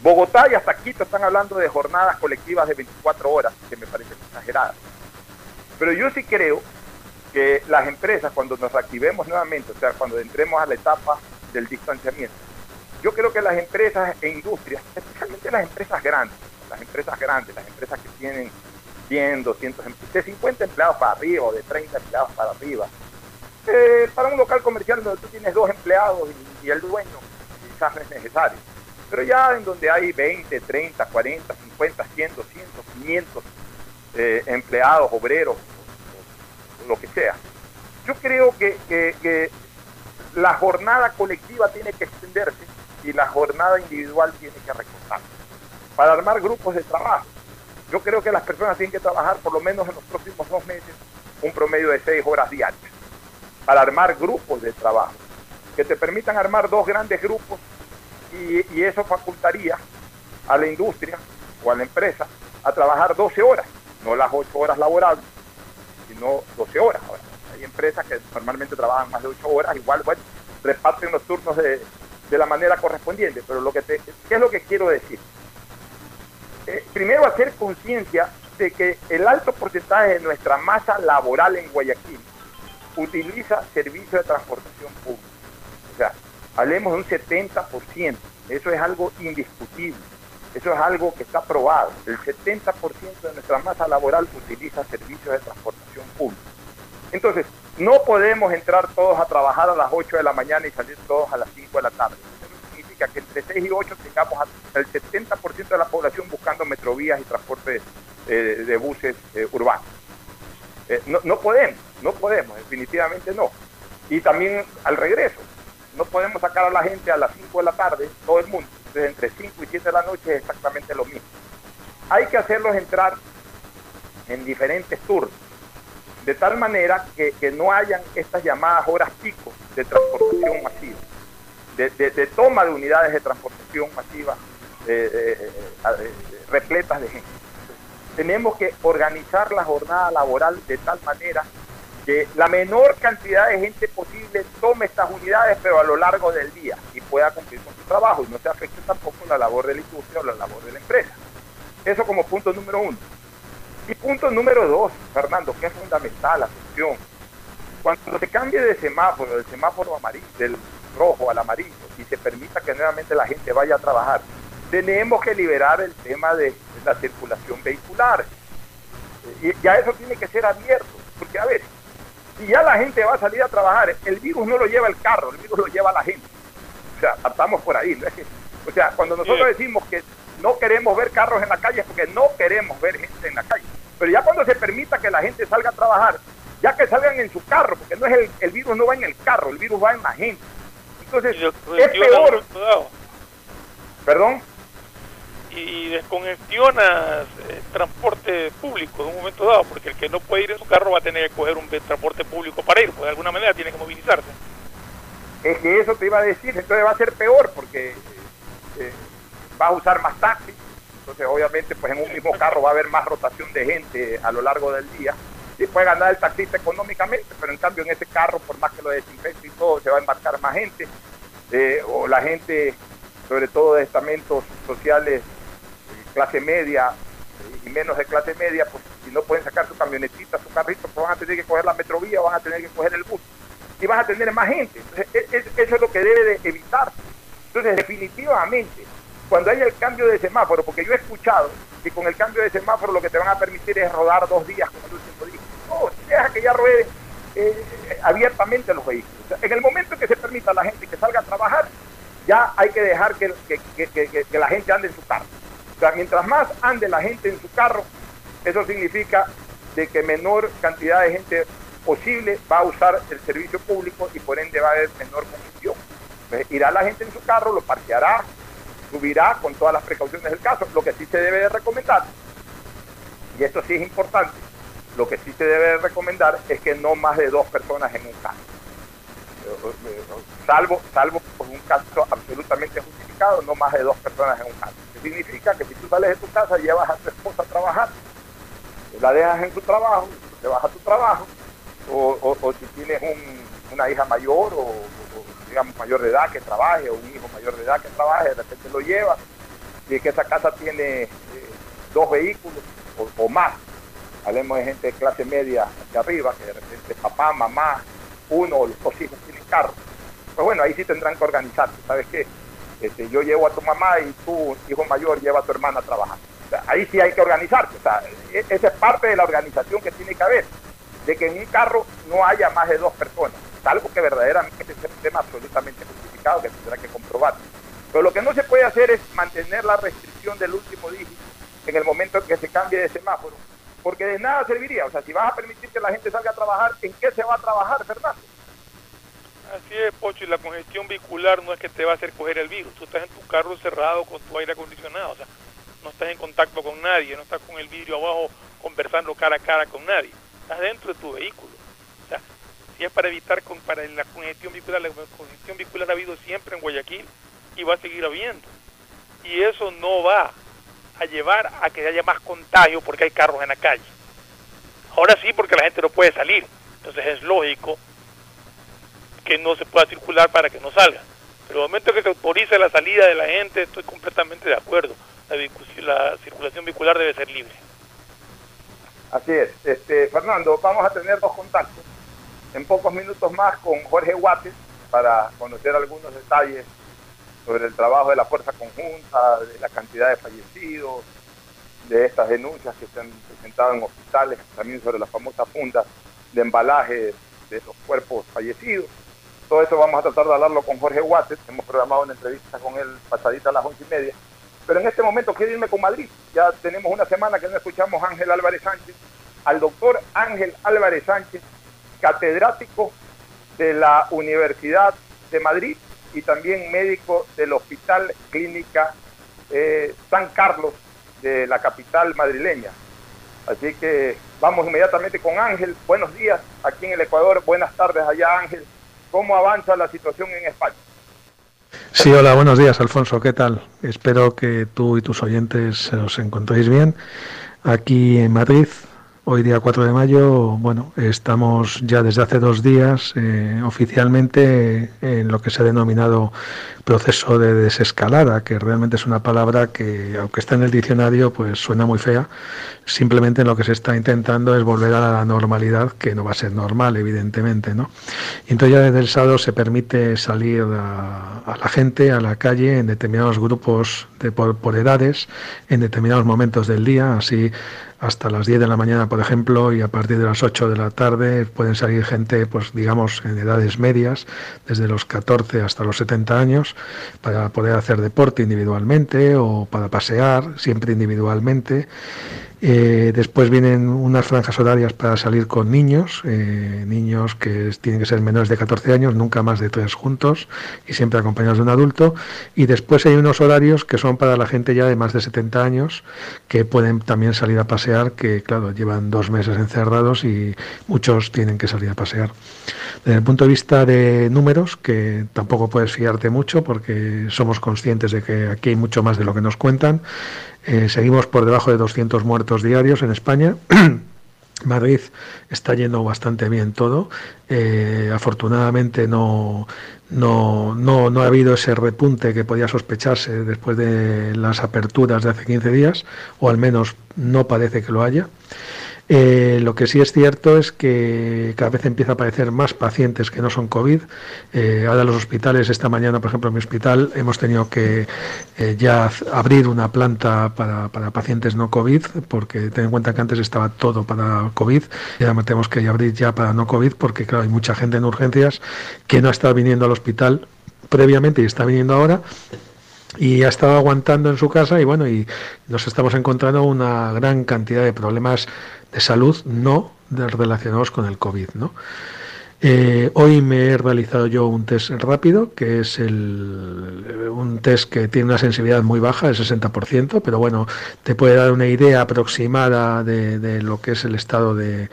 Bogotá y hasta Quito están hablando de jornadas colectivas de 24 horas, que me parecen exageradas. Pero yo sí creo que las empresas, cuando nos activemos nuevamente, o sea, cuando entremos a la etapa del distanciamiento, yo creo que las empresas e industrias, especialmente las empresas grandes, las empresas grandes, las empresas que tienen 100, 200, de 50 empleados para arriba o de 30 empleados para arriba, eh, para un local comercial donde tú tienes dos empleados y, el dueño, quizás no es necesario. Pero ya en donde hay 20, 30, 40, 50, 100, 200, 500 empleados, obreros, lo que sea. Yo creo que, la jornada colectiva tiene que extenderse y la jornada individual tiene que recortarse para armar grupos de trabajo. Yo creo que las personas tienen que trabajar por lo menos en los próximos dos meses un promedio de seis horas diarias para armar grupos de trabajo, que te permitan armar dos grandes grupos y, eso facultaría a la industria o a la empresa a trabajar 12 horas, no las 8 horas laborables, sino 12 horas. Ahora, hay empresas que normalmente trabajan más de 8 horas, igual, bueno, reparten los turnos de, la manera correspondiente, pero lo que te, ¿qué es lo que quiero decir? Eh, primero hacer conciencia de que el alto porcentaje de nuestra masa laboral en Guayaquil utiliza servicios de transportación pública. O sea, hablemos de un 70%. Eso es algo indiscutible. Eso es algo que está probado. El 70% de nuestra masa laboral utiliza servicios de transportación pública. Entonces, no podemos entrar todos a trabajar a las 8 de la mañana y salir todos a las 5 de la tarde. Eso significa que entre 6 y 8 tengamos el 70% de la población buscando metrovías y transporte eh, de buses eh, urbanos. Eh, no, no podemos, no podemos, definitivamente no. Y también al regreso, no podemos sacar a la gente a las 5 de la tarde, todo el mundo. Entonces, entre 5 y 7 de la noche es exactamente lo mismo. Hay que hacerlos entrar en diferentes turnos, de tal manera que, no hayan estas llamadas horas pico de transportación masiva, de, toma de unidades de transportación masiva eh, eh, repletas de gente tenemos que organizar la jornada laboral de tal manera que la menor cantidad de gente posible tome estas unidades, pero a lo largo del día pueda cumplir con su trabajo y no se afecte tampoco la labor de la industria o la labor de la empresa. Eso como punto número uno. Y punto número dos, Fernando, que es fundamental la función. Cuando se cambie de semáforo, del semáforo amarillo, del rojo al amarillo, y se permita que nuevamente la gente vaya a trabajar, tenemos que liberar el tema de la circulación vehicular. Y ya eso tiene que ser abierto, porque a ver, si ya la gente va a salir a trabajar, el virus no lo lleva el carro, el virus lo lleva la gente. O sea, estamos por ahí. O sea, cuando nosotros decimos que no queremos ver carros en la calle es porque no queremos ver gente en la calle. Pero ya cuando se permita que la gente salga a trabajar, ya que salgan en su carro, porque no es el, el virus no va en el carro, el virus va en la gente. Entonces, es peor. Perdón. Y descongestionas el transporte público en un momento dado, porque el que no puede ir en su carro va a tener que coger un transporte público para ir, pues de alguna manera tiene que movilizarse. Es que eso te iba a decir, entonces va a ser peor, porque eh, va a usar más taxis, entonces obviamente pues en un mismo carro va a haber más rotación de gente a lo largo del día. Y puede ganar el taxista económicamente, pero en cambio en ese carro, por más que lo desinfecte y todo, se va a embarcar más gente, eh, o la gente, sobre todo de estamentos sociales, clase media y menos de clase media, pues si no pueden sacar su camionetita, su carrito, pues van a tener que coger la metrovía, van a tener que coger el bus y van a tener más gente. Entonces, e, eso es lo que debe de evitarse. Entonces, definitivamente, cuando haya el cambio de semáforo, porque yo he escuchado que con el cambio de semáforo lo que te van a permitir es rodar dos días como el último día. No, deja que ya ruede eh, abiertamente los vehículos. en el momento que se permita la gente que salga a trabajar, ya hay que dejar que, que, la gente ande en su carro. O sea, mientras más ande la gente en su carro, eso significa de que menor cantidad de gente posible va a usar el servicio público y por ende va a haber menor congestión. irá la gente en su carro, lo parqueará, subirá con todas las precauciones del caso. Lo que sí se debe de recomendar, y esto sí es importante, lo que sí se debe de recomendar es que no más de dos personas en un caso. Salvo, salvo por un caso absolutamente justificado, no más de dos personas en un caso. Que significa que si tú sales de tu casa, llevas a tu esposa a trabajar, la dejas en tu trabajo, te vas a tu trabajo, o, si tienes una hija mayor o, digamos, mayor de edad que trabaje o un hijo mayor de edad que trabaje, de repente lo lleva, y es que esa casa tiene eh, dos vehículos o, más. Hablemos de gente de clase media hacia arriba, que de repente papá, mamá, uno o los dos hijos tienen carro. Pues bueno, ahí sí tendrán que organizarse. ¿Sabes qué? Este, yo llevo a tu mamá y tu hijo mayor lleva a tu hermana a trabajar. ahí sí hay que organizarse. O sea, e, esa es parte de la organización que tiene que haber. De que en un carro no haya más de dos personas algo que verdaderamente es un tema absolutamente justificado que tendrá que comprobar. Pero lo que no se puede hacer es mantener la restricción del último dígito en el momento en que se cambie de semáforo, porque de nada serviría. O sea, si vas a permitir que la gente salga a trabajar, ¿en qué se va a trabajar, Fernando? Así es, Pocho, y la congestión vehicular no es que te va a hacer coger el virus. Tú estás en tu carro cerrado con tu aire acondicionado, o sea, no estás en contacto con nadie, no estás con el vidrio abajo conversando cara a cara con nadie. Estás dentro de tu vehículo y es para evitar con, para la congestión vehicular. La congestión vehicular ha habido siempre en Guayaquil y va a seguir habiendo. Y eso no va a llevar a que haya más contagio porque hay carros en la calle. Ahora sí, porque la gente no puede salir. Entonces es lógico que no se pueda circular para que no salga. Pero el momento que se autorice la salida de la gente, estoy completamente de acuerdo. La, la circulación vehicular debe ser libre. Así es. Este, Fernando, vamos a tener dos contactos en pocos minutos más con Jorge Guates para conocer algunos detalles sobre el trabajo de la fuerza conjunta, de la cantidad de fallecidos, de estas denuncias que se han presentado en hospitales, también sobre la famosa funda de embalaje de esos cuerpos fallecidos. Todo eso vamos a tratar de hablarlo con Jorge Guates, hemos programado una entrevista con él pasadita a las once y media. Pero en este momento quiero irme con Madrid. Ya tenemos una semana que no escuchamos a Ángel Álvarez Sánchez, al doctor Ángel Álvarez Sánchez, catedrático de la Universidad de Madrid y también médico del Hospital Clínica eh, San Carlos de la capital madrileña. Así que vamos inmediatamente con Ángel. Buenos días aquí en el Ecuador, buenas tardes allá Ángel. ¿Cómo avanza la situación en España? Sí, hola, buenos días Alfonso, ¿qué tal? Espero que tú y tus oyentes os encontréis bien. Aquí en Madrid Hoy día 4 de mayo, bueno, estamos ya desde hace dos días eh, oficialmente en lo que se ha denominado proceso de desescalada, que realmente es una palabra que, aunque está en el diccionario, pues suena muy fea. Simplemente lo que se está intentando es volver a la normalidad, que no va a ser normal, evidentemente, ¿no? Y entonces ya desde el sábado se permite salir a, la gente a la calle en determinados grupos de por edades, en determinados momentos del día, así hasta las 10 de la mañana, por ejemplo, y a partir de las 8 de la tarde pueden salir gente, pues digamos, en edades medias, desde los 14 hasta los 70 años, para poder hacer deporte individualmente o para pasear, siempre individualmente. Eh, después vienen unas franjas horarias para salir con niños, eh, niños que tienen que ser menores de 14 años, nunca más de tres juntos y siempre acompañados de un adulto. Y después hay unos horarios que son para la gente ya de más de 70 años, que pueden también salir a pasear, que claro, llevan dos meses encerrados y muchos tienen que salir a pasear. Desde el punto de vista de números, que tampoco puedes fiarte mucho porque somos conscientes de que aquí hay mucho más de lo que nos cuentan, eh, seguimos por debajo de 200 muertos diarios en España. (clears throat) Madrid está yendo bastante bien todo. Eh, afortunadamente no, no, no, no, ha habido ese repunte que podía sospecharse después de las aperturas de hace 15 días, o al menos no parece que lo haya. Eh, lo que sí es cierto es que cada vez empieza a aparecer más pacientes que no son COVID. Eh, ahora los hospitales, esta mañana, por ejemplo, en mi hospital hemos tenido que eh, ya abrir una planta para, pacientes no COVID, porque ten en cuenta que antes estaba todo para COVID, y ahora tenemos que abrir ya para no COVID, porque claro, hay mucha gente en urgencias que no ha estado viniendo al hospital previamente y está viniendo ahora y ha estado aguantando en su casa y bueno, y nos estamos encontrando una gran cantidad de problemas de salud no relacionados con el COVID. ¿no? Eh, hoy me he realizado yo un test rápido, que es el, un test que tiene una sensibilidad muy baja, el 60%, pero bueno, te puede dar una idea aproximada de, lo que es el estado de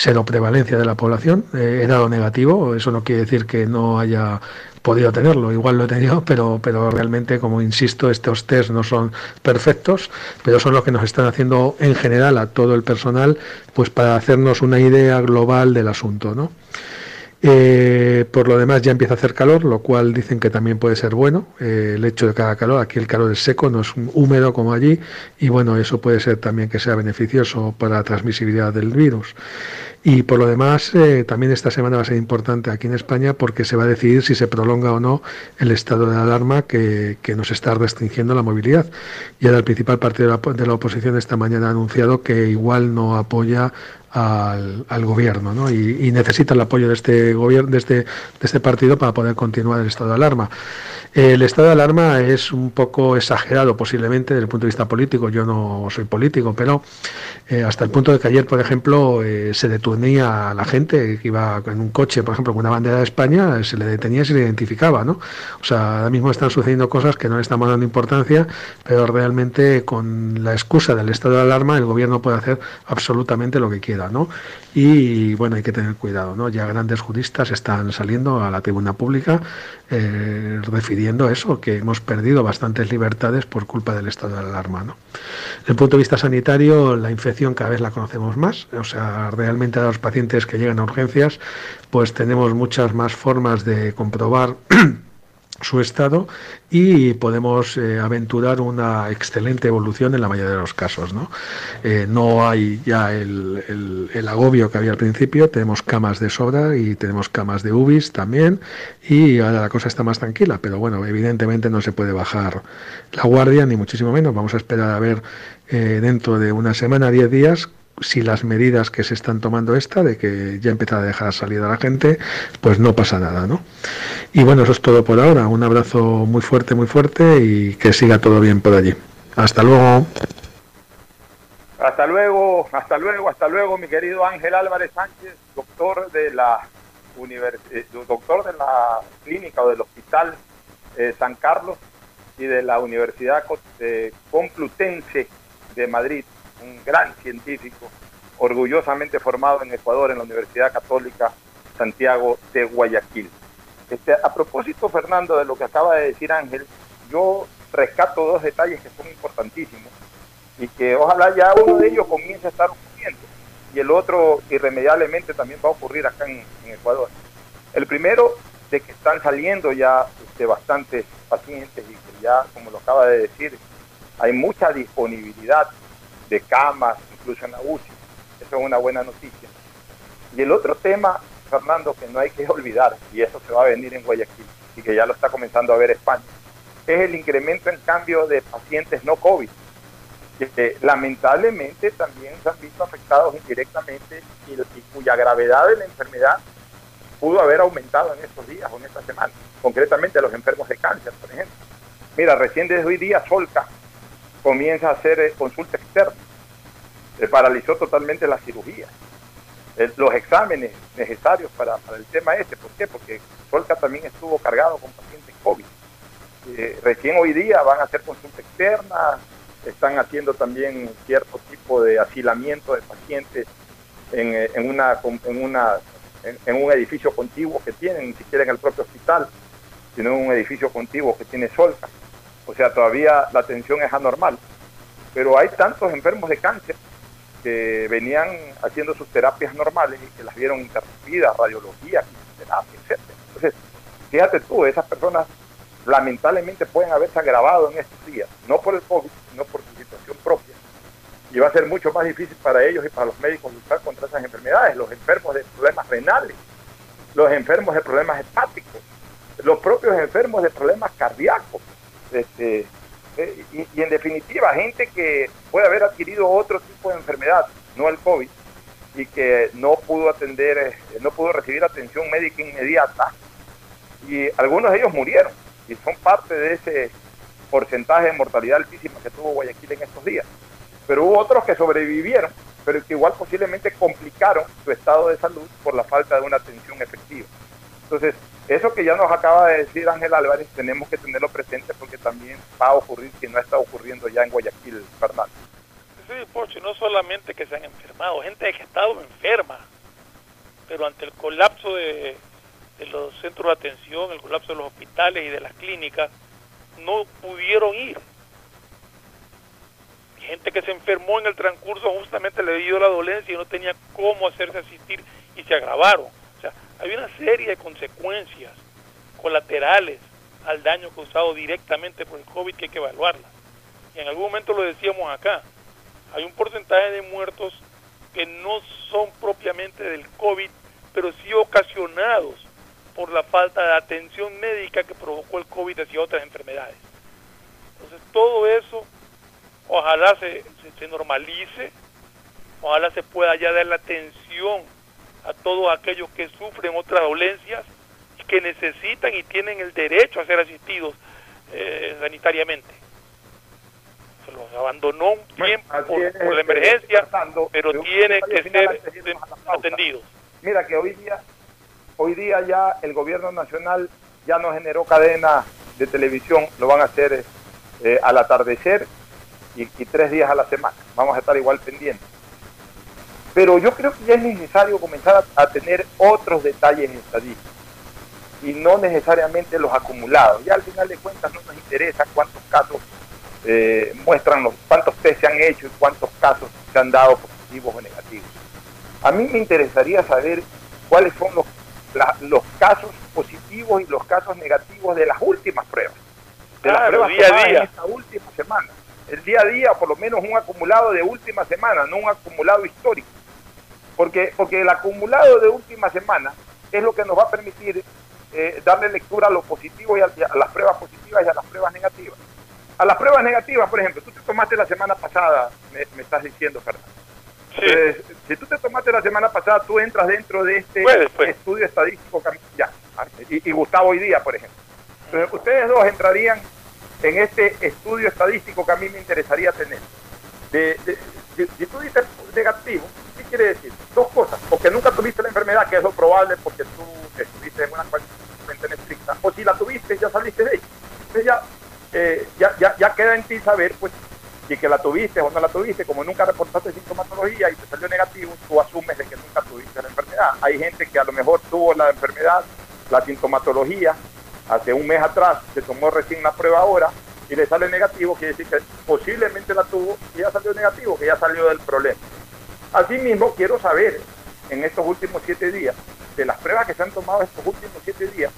seroprevalencia de la población. Eh, he dado negativo, eso no quiere decir que no haya podido tenerlo, igual lo he tenido, (laughs) pero, pero realmente, como insisto, estos test no son perfectos, pero son lo que nos están haciendo en general a todo el personal, pues para hacernos una idea global del asunto, ¿no? Eh, por lo demás ya empieza a hacer calor, lo cual dicen que también puede ser bueno. Eh, el hecho de que haga calor, aquí el calor es seco, no es húmedo como allí, y bueno, eso puede ser también que sea beneficioso para la transmisibilidad del virus. Y por lo demás, eh, también esta semana va a ser importante aquí en España porque se va a decidir si se prolonga o no el estado de alarma que, nos está restringiendo la movilidad. Y ahora el principal partido de la, oposición esta mañana ha anunciado que igual no apoya al, gobierno ¿no? y, necesita el apoyo de este gobierno de este, de este partido para poder continuar el estado de alarma. El estado de alarma es un poco exagerado posiblemente desde el punto de vista político. Yo no soy político, pero eh, hasta el punto de que ayer, por ejemplo, eh, se detenía a la gente que iba en un coche, por ejemplo, con una bandera de España, se le detenía y se le identificaba, ¿no? O sea, ahora mismo están sucediendo cosas que no le estamos dando importancia, pero realmente con la excusa del estado de alarma el gobierno puede hacer absolutamente lo que quiera, ¿no? Y bueno, hay que tener cuidado. Ya grandes juristas están saliendo a la tribuna pública eh, refiriendo eso, que hemos perdido bastantes libertades por culpa del estado de alarma. Desde el punto de vista sanitario, la infección cada vez la conocemos más, o sea, realmente a los pacientes que llegan a urgencias, pues tenemos muchas más formas de comprobar (clears throat) su estado y podemos eh, aventurar una excelente evolución en la mayoría de los casos. No, eh, no hay ya el, el, agobio que había al principio, tenemos camas de sobra y tenemos camas de UBIs también y ahora la cosa está más tranquila, pero bueno, evidentemente no se puede bajar la guardia ni muchísimo menos, vamos a esperar a ver eh, dentro de una semana, diez días, si las medidas que se están tomando esta, de que ya empieza a dejar salir a la gente, pues no pasa nada, ¿no? Y bueno, eso es todo por ahora. Un abrazo muy fuerte, muy fuerte y que siga todo bien por allí. Hasta luego. Hasta luego, hasta luego, hasta luego, mi querido Ángel Álvarez Sánchez, doctor de la eh, doctor de la clínica o del hospital eh, San Carlos y de la Universidad Complutense de Madrid un gran científico, orgullosamente formado en Ecuador en la Universidad Católica Santiago de Guayaquil. Este, a propósito, Fernando, de lo que acaba de decir Ángel, yo rescato dos detalles que son importantísimos y que ojalá ya uno de ellos comience a estar ocurriendo y el otro irremediablemente también va a ocurrir acá en, Ecuador. El primero, de que están saliendo ya este, bastantes pacientes y que ya, como lo acaba de decir, hay mucha disponibilidad de camas, incluso en la UCI. Eso es una buena noticia. Y el otro tema, Fernando, que no hay que (laughs) olvidar, y eso se va a venir en Guayaquil, y que ya lo está comenzando a ver España, es el incremento en cambio de pacientes no COVID. que lamentablemente también se han visto afectados indirectamente y, cuya gravedad de la enfermedad pudo haber aumentado en estos días o en esta semana, concretamente los enfermos de cáncer, por ejemplo. Mira, recién desde hoy día Solca comienza a hacer consulta externa, se paralizó totalmente la cirugía, los exámenes necesarios para, el tema este, ¿por qué? Porque Solca también estuvo cargado con pacientes COVID. Eh, recién hoy día van a hacer consulta externa, están haciendo también cierto tipo de asilamiento de pacientes en, eh, en un edificio contiguo que tienen, ni siquiera en el propio hospital, sino en un edificio contiguo que tiene Solca. O sea, todavía la atención es anormal. Pero hay tantos enfermos de cáncer que venían haciendo sus terapias normales y que las vieron interrumpidas, radiología, quimioterapia, etc. Entonces, fíjate tú, esas personas lamentablemente pueden haberse agravado en estos días, no por el COVID, sino por su situación propia. Y va a ser mucho más difícil para ellos y para los médicos luchar contra esas enfermedades, los enfermos de problemas renales, los enfermos de problemas hepáticos, los propios enfermos de problemas cardíacos. Este, eh, y, en definitiva, gente que puede haber adquirido otro tipo de enfermedad, no el COVID, y que no pudo atender, eh, no pudo recibir atención médica inmediata, y algunos de ellos murieron, y son parte de ese porcentaje de mortalidad altísima que tuvo Guayaquil en estos días. Pero hubo otros que sobrevivieron, pero que igual posiblemente complicaron su estado de salud por la falta de una atención efectiva. Entonces, eso que ya nos acaba de decir Ángel Álvarez, tenemos que tenerlo presente porque también va a ocurrir si no está ocurriendo ya en Guayaquil, Fernando. Sí, Pocho, no solamente que se han enfermado, gente que ha estado enferma, pero ante el colapso de, de los centros de atención, el colapso de los hospitales y de las clínicas, no pudieron ir. Gente que se enfermó en el transcurso justamente le dio la dolencia y no tenía cómo hacerse asistir y se agravaron. Hay una serie de consecuencias colaterales al daño causado directamente por el COVID que hay que evaluarlas. Y en algún momento lo decíamos acá, hay un porcentaje de muertos que no son propiamente del COVID, pero sí ocasionados por la falta de atención médica que provocó el COVID hacia otras enfermedades. Entonces todo eso ojalá se normalice, ojalá se pueda ya dar la atención a todos aquellos que sufren otras dolencias y que necesitan y tienen el derecho a ser asistidos eh, sanitariamente. Se los abandonó un tiempo Bueno, por, es, por la eh, emergencia, pero tienen que ser atendidos. Mira que hoy día, hoy día ya el gobierno nacional ya no generó cadena de televisión, lo van a hacer eh, al atardecer y, y tres días a la semana. Vamos a estar igual pendientes. Pero yo creo que ya es necesario comenzar a, a tener otros detalles estadísticos y no necesariamente los acumulados. Ya al final de cuentas no nos interesa cuántos casos eh, muestran los cuántos test se han hecho y cuántos casos se han dado positivos o negativos. A mí me interesaría saber cuáles son los, la- los casos positivos y los casos negativos de las últimas pruebas. De las pruebas día a día. en esta última semana. El día a día, por lo menos un acumulado de última semana, no un acumulado histórico. Porque, porque el acumulado de última semana es lo que nos va a permitir eh, darle lectura a lo positivo y a, las pruebas positivas y a las pruebas negativas. A las pruebas negativas, por ejemplo, tú te tomaste la semana pasada, me, me estás diciendo, Fernando. Sí. Entonces, si tú te tomaste la semana pasada, tú entras dentro de este pues. estudio estadístico. que- Ya, y, y Gustavo hoy día, por ejemplo. Entonces, ustedes dos entrarían en este estudio estadístico que a mí me interesaría tener. De, de- si, si tú dices negativo, ¿qué quiere decir? Dos cosas. O que nunca tuviste la enfermedad, que es lo probable porque tú estuviste en una cuarentena estricta. O si la tuviste, ya saliste de ella. Entonces ya, eh, ya, queda en ti saber, pues, si que la tuviste o no la tuviste. Como nunca reportaste sintomatología y te salió negativo, tú asumes de que nunca tuviste la enfermedad. Hay gente que a lo mejor tuvo la enfermedad, la sintomatología, hace un mes atrás, se tomó recién la prueba ahora y le sale negativo, quiere decir que posiblemente la tuvo y ya salió negativo, que ya salió del problema. Asimismo, quiero saber en estos últimos siete días, de las pruebas que se han tomado estos últimos siete días,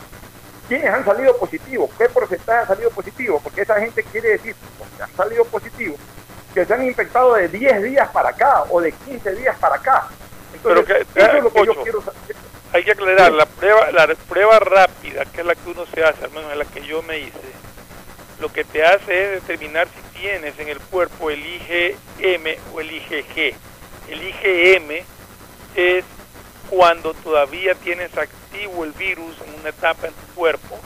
quiénes han salido positivos, qué porcentaje ha salido positivo, porque esa gente quiere decir, porque han salido positivos, que se han infectado de 10 días para acá o de 15 días para acá. Entonces, Pero que- eso es lo que yo quiero saber. Hay que aclarar, la prueba, la prueba rápida, que es la que uno se hace, al menos es la que yo me hice, lo que te hace es determinar si tienes en el cuerpo el IgM o el IgG. El IgM es cuando todavía tienes activo el virus en una etapa en tu cuerpo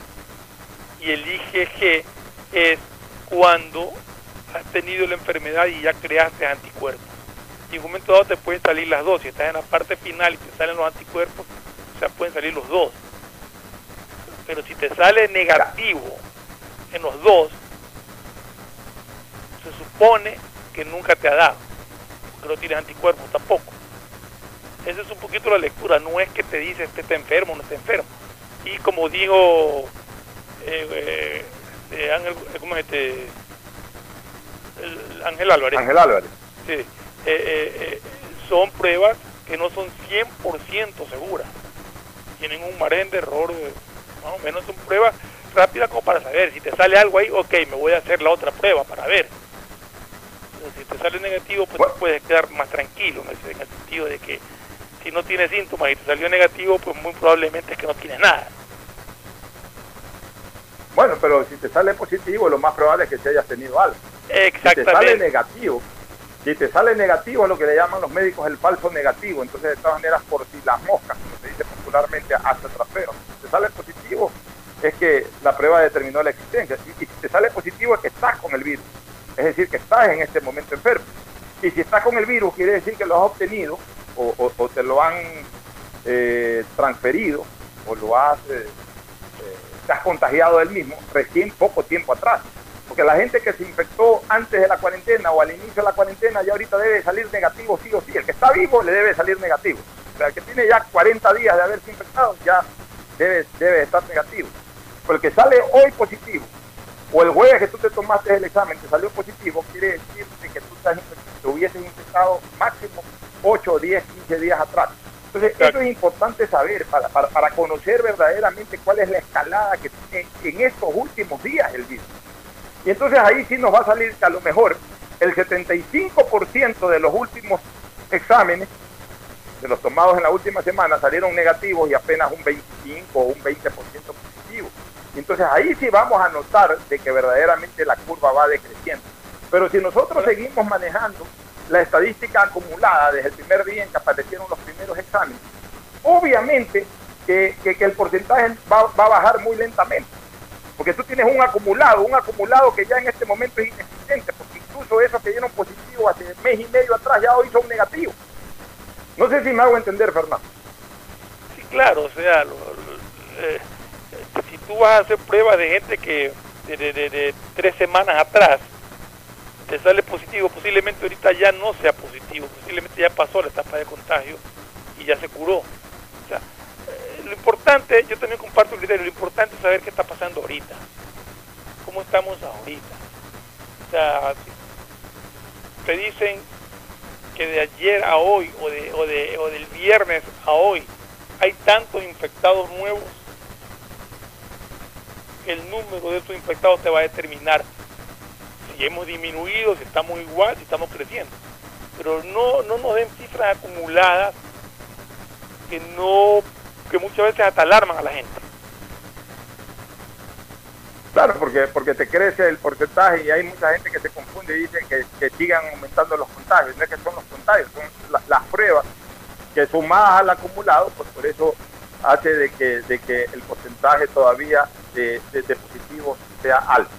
y el IgG es cuando has tenido la enfermedad y ya creaste anticuerpos. Y en un momento dado te pueden salir las dos. Si estás en la parte final y te salen los anticuerpos, o sea, pueden salir los dos. Pero si te sale negativo en los dos, se supone que nunca te ha dado, porque no tienes anticuerpos tampoco. Esa es un poquito la lectura, no es que te dice este está enfermo o no está enfermo. Y como dijo eh, eh, Ángel, ¿cómo es este? Ángel Álvarez. Ángel Álvarez. Sí, eh, son pruebas que no son 100% seguras. Tienen un margen de error, más o menos son pruebas rápida como para saber. Si te sale algo ahí, ok, me voy a hacer la otra prueba para ver. Si te sale negativo, pues puedes quedar más tranquilo, en el, sentido de que si no tienes síntomas y te salió negativo, pues muy probablemente es que no tienes nada. Bueno, pero si te sale positivo, lo más probable es que te hayas tenido algo. Exactamente. Si te sale negativo, si te sale negativo es lo que le llaman los médicos el falso negativo. Entonces, de todas maneras, por si las moscas, como se dice popularmente, hace trasero. Si te sale positivo, es que la prueba determinó la existencia. Y si te sale positivo es que estás con el virus, es decir, que estás en este momento enfermo. Y si estás con el virus, quiere decir que lo has obtenido o, te lo han eh, transferido o lo has, eh, eh, te has contagiado del mismo recién poco tiempo atrás. Porque la gente que se infectó antes de la cuarentena o al inicio de la cuarentena ya ahorita debe salir negativo sí o sí. El que está vivo le debe salir negativo. O sea, el que tiene ya 40 días de haberse infectado ya debe, debe estar negativo. Porque sale hoy positivo, o el jueves que tú te tomaste el examen te salió positivo, quiere decir que tú estás te hubieses infectado máximo 8, 10, 15 días atrás. Entonces, eso es importante saber para, para, para, conocer verdaderamente cuál es la escalada que tiene en estos últimos días el virus. Y entonces ahí sí nos va a salir que a lo mejor el 75% de los últimos exámenes, de los tomados en la última semana, salieron negativos y apenas un 25 o un 20% positivo. Entonces ahí sí vamos a notar de que verdaderamente la curva va decreciendo. Pero si nosotros seguimos manejando la estadística acumulada desde el primer día en que aparecieron los primeros exámenes, obviamente que, el porcentaje va, a bajar muy lentamente. Porque tú tienes un acumulado, un acumulado que ya en este momento es inexistente, porque incluso esos que dieron positivo hace mes y medio atrás ya hoy son negativos. No sé si me hago entender, Fernando. Sí, claro, o sea, eh, tú vas a hacer pruebas de gente que de, tres semanas atrás te sale positivo, posiblemente ahorita ya no sea positivo, posiblemente ya pasó la etapa de contagio y ya se curó. O sea, eh, lo importante, yo también comparto el criterio, lo importante es saber qué está pasando ahorita, cómo estamos ahorita. O sea, te dicen que de ayer a hoy o, de, o, de, o del viernes a hoy hay tantos infectados nuevos el número de estos infectados te va a determinar si hemos disminuido, si estamos igual, si estamos creciendo. Pero no, no nos den cifras acumuladas que no que muchas veces hasta alarman a la gente. Claro, porque porque te crece el porcentaje y hay mucha gente que se confunde y dice que, sigan aumentando los contagios. No es que son los contagios, son las pruebas que sumadas al acumulado, pues por eso hace de que, de que el porcentaje todavía de, positivos sea alto.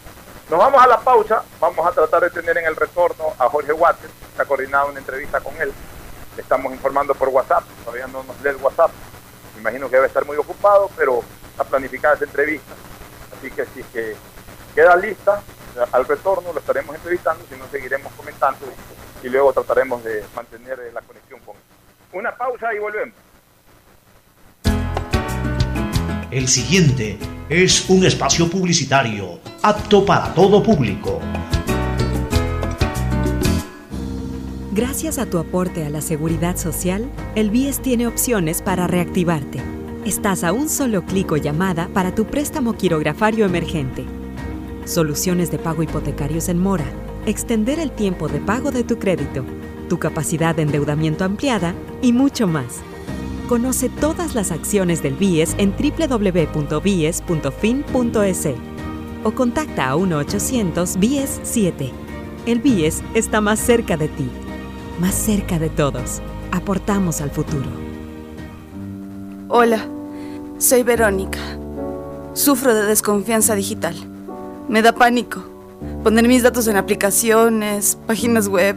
Nos vamos a la pausa, vamos a tratar de tener en el retorno a Jorge Watson, que ha coordinado una entrevista con él. Le estamos informando por WhatsApp, todavía no nos lee el WhatsApp. Me imagino que debe estar muy ocupado, pero está planificada esa entrevista. Así que si que queda lista, al retorno lo estaremos entrevistando, si no seguiremos comentando y luego trataremos de mantener la conexión con él. Una pausa y volvemos. El siguiente es un espacio publicitario apto para todo público. Gracias a tu aporte a la seguridad social, el BIES tiene opciones para reactivarte. Estás a un solo clic o llamada para tu préstamo quirografario emergente. Soluciones de pago hipotecarios en mora, extender el tiempo de pago de tu crédito, tu capacidad de endeudamiento ampliada y mucho más. Conoce todas las acciones del BIES en www.bies.fin.es. o contacta a 1-800-BIES-7. El BIES está más cerca de ti, más cerca de todos. Aportamos al futuro. Hola, soy Verónica. Sufro de desconfianza digital. Me da pánico poner mis datos en aplicaciones, páginas web.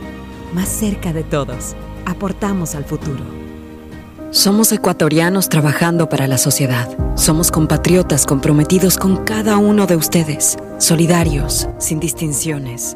más cerca de todos. Aportamos al futuro. Somos ecuatorianos trabajando para la sociedad. Somos compatriotas comprometidos con cada uno de ustedes, solidarios, sin distinciones.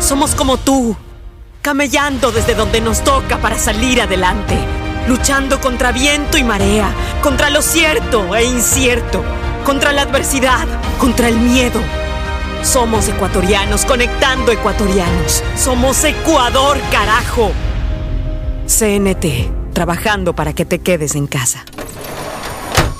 Somos como tú, camellando desde donde nos toca para salir adelante, luchando contra viento y marea, contra lo cierto e incierto, contra la adversidad, contra el miedo. Somos ecuatorianos conectando ecuatorianos. Somos Ecuador, carajo. CNT, trabajando para que te quedes en casa.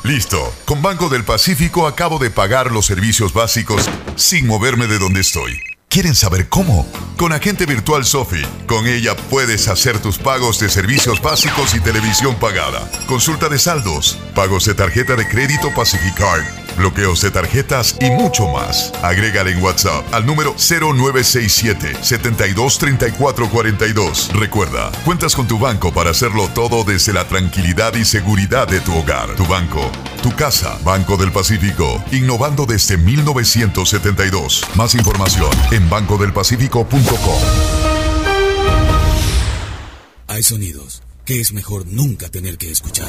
Listo. Con Banco del Pacífico acabo de pagar los servicios básicos sin moverme de donde estoy. ¿Quieren saber cómo? Con Agente Virtual Sofi. Con ella puedes hacer tus pagos de servicios básicos y televisión pagada. Consulta de saldos, pagos de tarjeta de crédito Pacificard, bloqueos de tarjetas y mucho más. Agrégale en WhatsApp al número 0967 723442. Recuerda, cuentas con tu banco para hacerlo todo desde la tranquilidad y seguridad de tu hogar. Tu banco, tu casa, Banco del Pacífico, innovando desde 1972. Más información en bancodelpacifico.com. Hay sonidos que es mejor nunca tener que escuchar.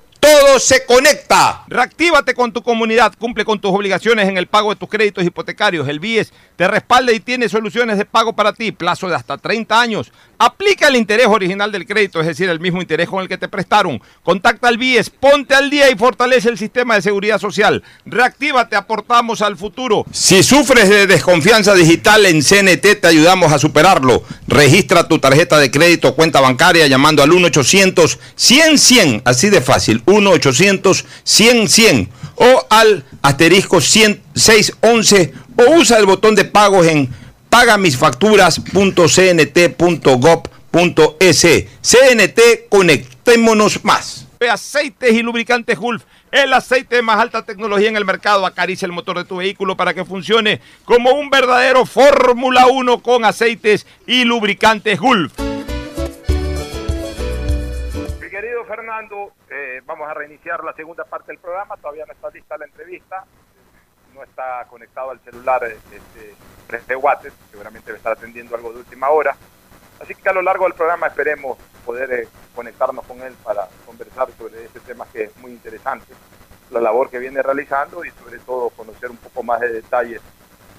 todo se conecta. Reactívate con tu comunidad, cumple con tus obligaciones en el pago de tus créditos hipotecarios. El BIES te respalda y tiene soluciones de pago para ti, plazo de hasta 30 años. Aplica el interés original del crédito, es decir, el mismo interés con el que te prestaron. Contacta al BIES, ponte al día y fortalece el sistema de seguridad social. Reactívate, aportamos al futuro. Si sufres de desconfianza digital en CNT, te ayudamos a superarlo. Registra tu tarjeta de crédito o cuenta bancaria llamando al 1-800-100-100, así de fácil, 1-800-100-100 o al asterisco 611 o usa el botón de pagos en pagamisfacturas.cnt.gov.es. CNT, conectémonos más. Aceites y lubricantes Gulf. El aceite de más alta tecnología en el mercado acaricia el motor de tu vehículo para que funcione como un verdadero Fórmula 1 con aceites y lubricantes Gulf. Mi querido Fernando, eh, vamos a reiniciar la segunda parte del programa. Todavía no está lista la entrevista. No está conectado al celular eh, este, de Guates, seguramente va a estar atendiendo algo de última hora. Así que a lo largo del programa esperemos poder eh, conectarnos con él para conversar sobre este tema que es muy interesante, la labor que viene realizando y sobre todo conocer un poco más de detalles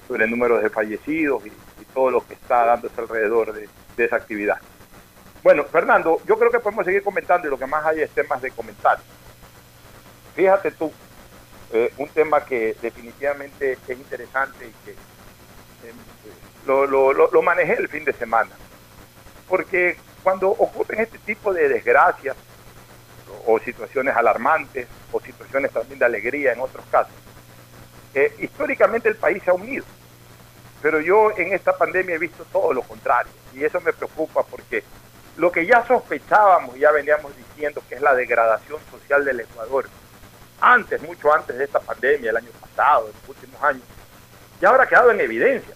sobre el número de fallecidos y, y todo lo que está dándose alrededor de, de, esa actividad. Bueno, Fernando, yo creo que podemos seguir comentando y lo que más hay es temas de comentar. Fíjate tú, eh, un tema que definitivamente es interesante y que lo, lo, lo, manejé el fin de semana. Porque cuando ocurren este tipo de desgracias o, situaciones alarmantes o situaciones también de alegría en otros casos, eh, históricamente el país se ha unido. Pero yo en esta pandemia he visto todo lo contrario y eso me preocupa porque lo que ya sospechábamos, ya veníamos diciendo que es la degradación social del Ecuador, antes, mucho antes de esta pandemia, el año pasado, en los últimos años, ya habrá quedado en evidencia.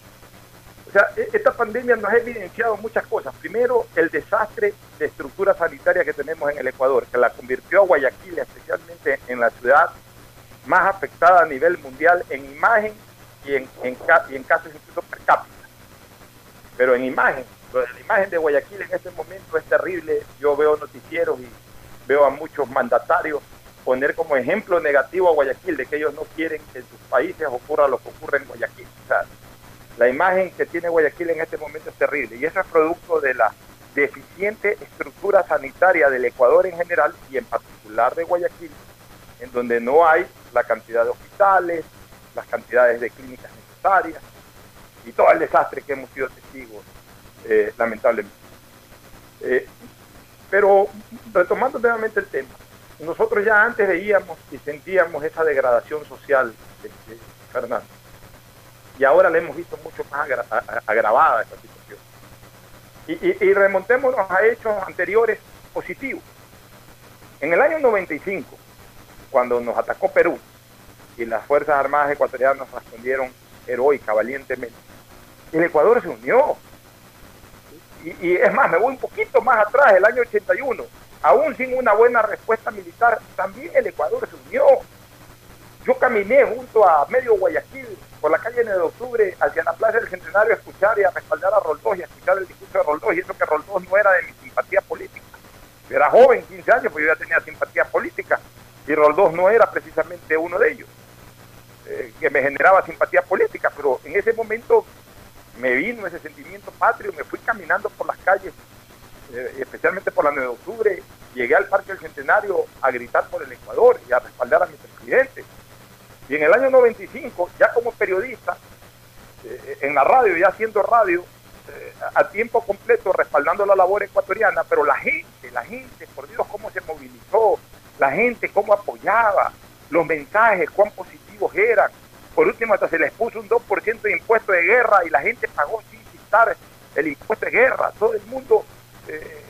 O sea, e-, esta pandemia nos ha evidenciado muchas cosas. Primero, el desastre de estructura sanitaria que tenemos en el Ecuador, que la convirtió a Guayaquil, especialmente en la ciudad más afectada a nivel mundial en imagen y en, en, y en casos incluso per cápita. Pero en imagen, la imagen de Guayaquil en este momento es terrible. Yo veo noticieros y veo a muchos mandatarios poner como ejemplo negativo a Guayaquil de que ellos no quieren que en sus países ocurra lo que ocurre en Guayaquil. O sea, la imagen que tiene Guayaquil en este momento es terrible y eso es producto de la deficiente estructura sanitaria del Ecuador en general y en particular de Guayaquil, en donde no hay la cantidad de hospitales, las cantidades de clínicas necesarias y todo el desastre que hemos sido testigos, eh, lamentablemente. Eh, pero retomando nuevamente el tema, nosotros ya antes veíamos y sentíamos esa degradación social, de Fernando, y ahora la hemos visto mucho más agra agravada esta situación. Y, y, y, remontémonos a hechos anteriores positivos. En el año 95, cuando nos atacó Perú y las Fuerzas Armadas ecuatorianas respondieron heroica, valientemente, el Ecuador se unió. Y, y es más, me voy un poquito más atrás, el año 81, aún sin una buena respuesta militar, también el Ecuador se unió. Yo caminé junto a medio Guayaquil por la calle 9 de octubre hacia la plaza del Centenario a escuchar y a respaldar a Roldós y a escuchar el discurso de Roldós y eso que Roldós no era de mi simpatía política. Yo era joven, 15 años, pues yo ya tenía simpatía política y Roldós no era precisamente uno de ellos, eh, que me generaba simpatía política, pero en ese momento me vino ese sentimiento patrio, me fui caminando por las calles, eh, especialmente por la 9 de octubre, llegué al Parque del Centenario a gritar por el Ecuador y a respaldar a mi presidente. Y en el año 95, ya como periodista, eh, en la radio, ya haciendo radio, eh, a tiempo completo, respaldando la labor ecuatoriana, pero la gente, la gente, por Dios, cómo se movilizó, la gente, cómo apoyaba, los mensajes, cuán positivos eran. Por último, hasta se les puso un 2% de impuesto de guerra y la gente pagó sin citar el impuesto de guerra. Todo el mundo eh,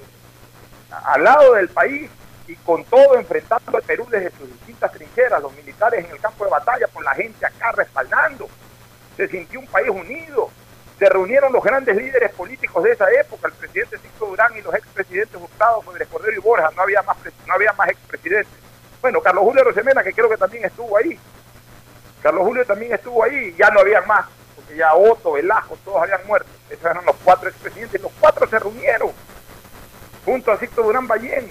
al lado del país y con todo enfrentando al Perú desde sus distintas trincheras, los militares en el campo de batalla, con la gente acá respaldando. Se sintió un país unido. Se reunieron los grandes líderes políticos de esa época, el presidente Sixto Durán y los expresidentes Gustavo Rodríguez Cordero y Borja, no había más, no había más expresidentes. Bueno, Carlos Julio Rosemena, que creo que también estuvo ahí. Carlos Julio también estuvo ahí, ya no había más, porque ya Otto, Velasco, todos habían muerto. Esos eran los cuatro expresidentes, los cuatro se reunieron junto a Sixto Durán Ballén.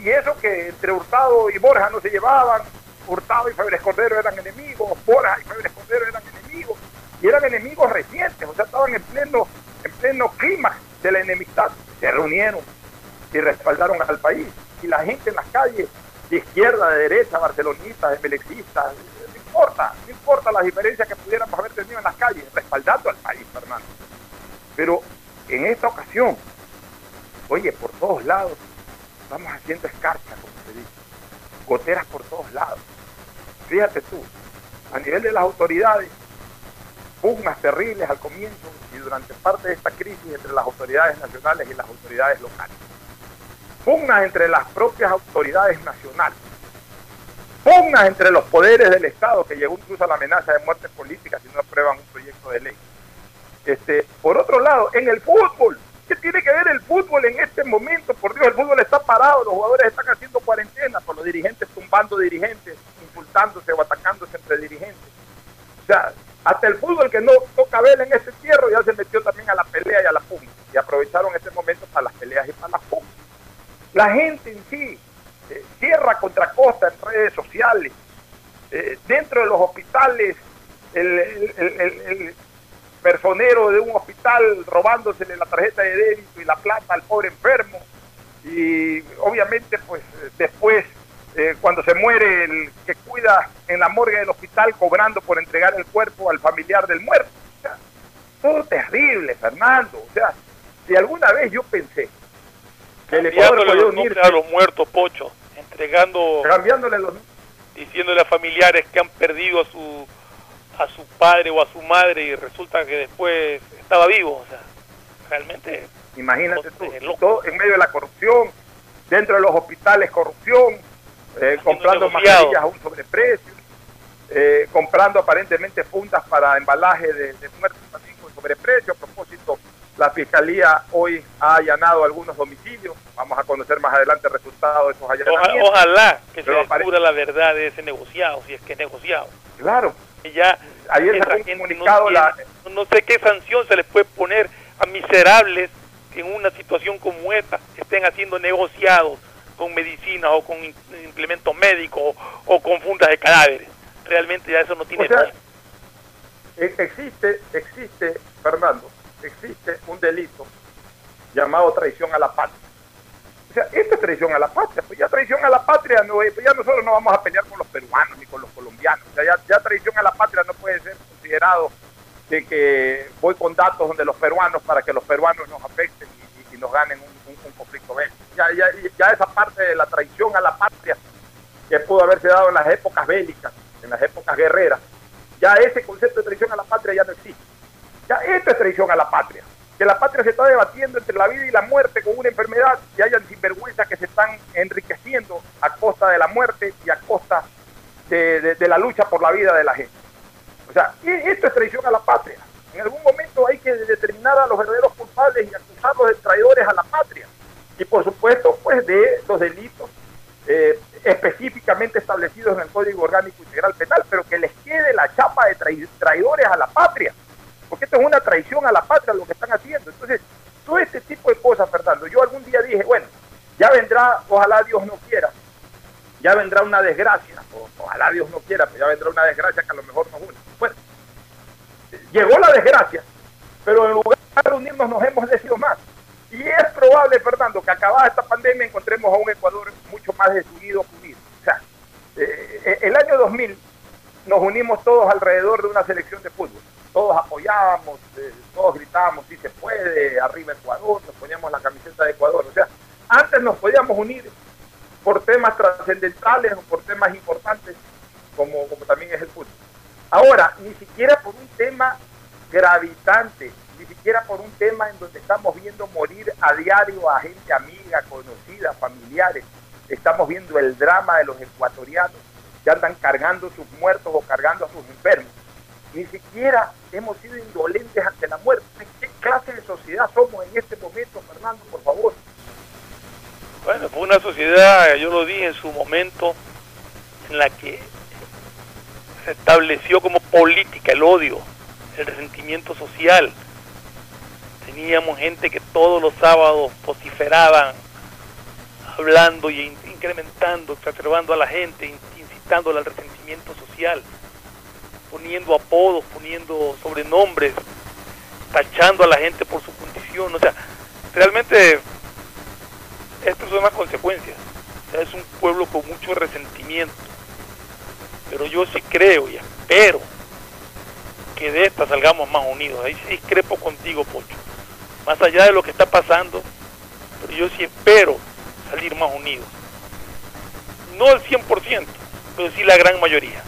Y eso que entre Hurtado y Borja no se llevaban, Hurtado y Febres Cordero eran enemigos, Borja y Febres Cordero eran enemigos, y eran enemigos recientes, o sea, estaban en pleno, en pleno clima de la enemistad. Se reunieron y respaldaron al país. Y la gente en las calles, de izquierda, de derecha, barcelonistas, de importa, no importa las diferencias que pudiéramos haber tenido en las calles, respaldando al país, Fernando. Pero en esta ocasión, oye, por todos lados, vamos haciendo escarcha, como se dice, goteras por todos lados. Fíjate tú, a nivel de las autoridades, pugnas terribles al comienzo y durante parte de esta crisis entre las autoridades nacionales y las autoridades locales. Pugnas entre las propias autoridades nacionales. Pugnas entre los poderes del Estado, que llegó incluso a la amenaza de muerte política si no aprueban un proyecto de ley. Este, por otro lado, en el fútbol, ¿qué tiene que ver el fútbol en este momento? Por Dios, el fútbol está parado, los jugadores están haciendo cuarentena, por los dirigentes tumbando dirigentes, insultándose o atacándose entre dirigentes. O sea, hasta el fútbol que no toca ver en ese cierre ya se metió también a la pelea y a la pugna. Y aprovecharon este momento para las peleas y para las pugnas. La gente en sí cierra contra costa en redes sociales. Eh, dentro de los hospitales, el, el, el, el, personero de un hospital robándosele la tarjeta de débito y la plata al pobre enfermo. Y obviamente, pues después eh, cuando se muere el que cuida en la morgue del hospital cobrando por entregar el cuerpo al familiar del muerto. O sea, todo terrible, Fernando. O sea, si alguna vez yo pensé que el Ecuador podía a los muertos, Pocho, entregando, cambiándole los diciéndole a familiares que han perdido a su a su padre o a su madre y resulta que después estaba vivo, o sea, realmente imagínate tú, todo en medio de la corrupción, dentro de los hospitales corrupción, eh, comprando mascarillas a un sobreprecio, eh, comprando aparentemente fundas para embalaje de, de muertos también con sobreprecio. A propósito, la Fiscalía hoy ha allanado algunos domicilios. Vamos a conocer más adelante el resultado de esos allanamientos. Ojalá que se descubra la verdad de ese negociado, si es que es negociado. Claro. Y ya Ayer se ha comunicado no, la... no sé qué sanción se les puede poner a miserables que en una situación como esta estén haciendo negociados con medicina o con implementos médicos o, con fundas de cadáveres. Realmente ya eso no tiene... O sea, existe, existe, Fernando, existe un delito llamado traición a la patria. O sea, esto es traición a la patria. Pues ya traición a la patria, no, pues ya nosotros no vamos a pelear con los peruanos ni con los colombianos. O sea, ya, traición a la patria no puede ser considerado de que voy con datos donde los peruanos para que los peruanos nos afecten y, nos ganen un, conflicto bélico. Ya esa parte de la traición a la patria que pudo haberse dado en las épocas bélicas, en las épocas guerreras, ya ese concepto de traición a la patria ya no existe. Esto es traición a la patria. Que la patria se está debatiendo entre la vida y la muerte con una enfermedad y hayan sinvergüenzas que se están enriqueciendo a costa de la muerte y a costa de, la lucha por la vida de la gente. O sea, esto es traición a la patria. En algún momento hay que determinar a los verdaderos culpables y acusarlos de traidores a la patria. Y por supuesto, pues de los delitos eh, específicamente establecidos en el Código Orgánico Integral Penal, pero que les quede la chapa de traidores a la patria. Porque esto es una traición a la patria lo que están haciendo. Entonces, todo este tipo de cosas, Fernando, yo algún día dije, bueno, ya vendrá, ojalá Dios no quiera, ya vendrá una desgracia, ojalá Dios no quiera, pero ya vendrá una desgracia que a lo mejor nos une. Bueno, llegó la desgracia, pero en lugar de unirnos nos hemos decidido más. Y es probable, Fernando, que acabada esta pandemia encontremos a un Ecuador mucho más desunido que unido. O sea, eh, el año 2000 nos unimos todos alrededor de una selección de fútbol. Todos apoyábamos, eh, todos gritábamos, si se puede, arriba Ecuador, nos poníamos la camiseta de Ecuador. O sea, antes nos podíamos unir por temas trascendentales o por temas importantes, como, como también es el fútbol. Ahora, ni siquiera por un tema gravitante, ni siquiera por un tema en donde estamos viendo morir a diario a gente amiga, conocida, familiares, estamos viendo el drama de los ecuatorianos que andan cargando sus muertos o cargando a sus enfermos. Ni siquiera hemos sido indolentes ante la muerte. ¿Qué clase de sociedad somos en este momento, Fernando, por favor? Bueno, fue una sociedad, yo lo dije en su momento, en la que se estableció como política el odio, el resentimiento social. Teníamos gente que todos los sábados vociferaban, hablando y incrementando, exacerbando a la gente, incitándola al resentimiento social poniendo apodos, poniendo sobrenombres, tachando a la gente por su condición. O sea, realmente esto son las consecuencias. es un pueblo con mucho resentimiento. Pero yo sí creo y espero que de esta salgamos más unidos. Ahí sí discrepo contigo, Pocho. Más allá de lo que está pasando, pero yo sí espero salir más unidos. No el 100%, pero sí la gran mayoría.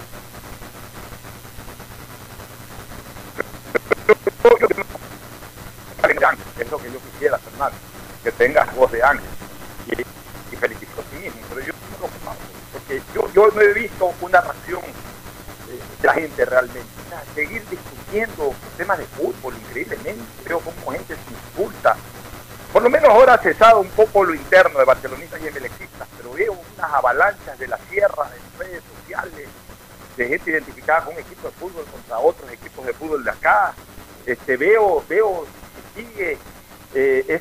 es lo que yo quisiera, Fernando, que tengas voz de ángel y, felicito a sí mismo, pero yo no porque yo, no he visto una reacción de la gente realmente. seguir discutiendo temas de fútbol, increíblemente, veo como gente se insulta. Por lo menos ahora ha cesado un poco lo interno de barcelonistas y emelexistas, pero veo unas avalanchas de la sierra en redes sociales, de gente identificada con un equipo de fútbol contra otros equipos de fútbol de acá, este, veo, veo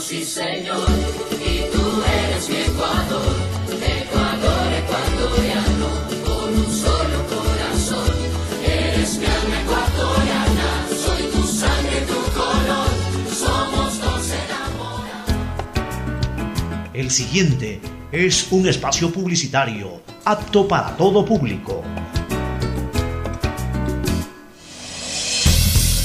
sí señor, y tú eres mi Ecuador, Ecuador ecuatoriano, con un solo corazón, eres mi alma ecuatoriana, soy tu sangre, tu color, somos dos enamorados. El siguiente es un espacio publicitario apto para todo público.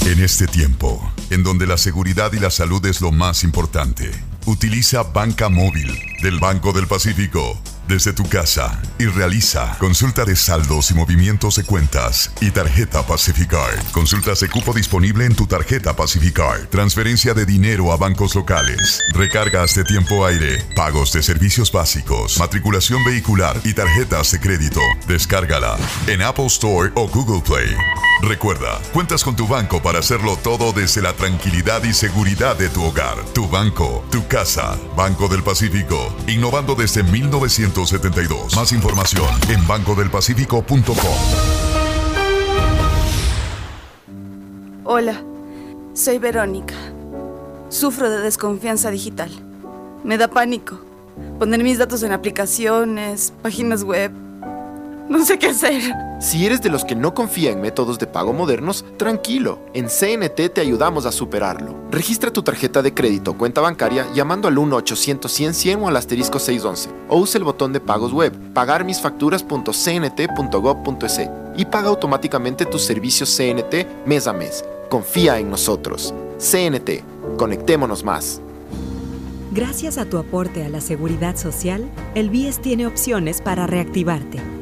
En este tiempo, en donde la seguridad y la salud es lo más importante, utiliza Banca Móvil del Banco del Pacífico desde tu casa y realiza consulta de saldos y movimientos de cuentas y tarjeta Pacificard. Consultas de cupo disponible en tu tarjeta Pacificard. Transferencia de dinero a bancos locales. Recargas de tiempo aire. Pagos de servicios básicos. Matriculación vehicular y tarjetas de crédito. Descárgala en Apple Store o Google Play. Recuerda, cuentas con tu banco para hacerlo todo desde la tranquilidad y seguridad de tu hogar. Tu banco, tu casa. Banco del Pacífico. Innovando desde 1972. Más información en bancodelpacifico.com. Hola, soy Verónica. Sufro de desconfianza digital. Me da pánico poner mis datos en aplicaciones, páginas web. No sé qué hacer. Si eres de los que no confía en métodos de pago modernos, tranquilo. En CNT te ayudamos a superarlo. Registra tu tarjeta de crédito o cuenta bancaria llamando al 1-800-100-100 o al asterisco 611. O usa el botón de pagos web, pagarmisfacturas.cnt.gov.es y paga automáticamente tus servicios CNT mes a mes. Confía en nosotros. CNT. Conectémonos más. Gracias a tu aporte a la seguridad social, el BIES tiene opciones para reactivarte.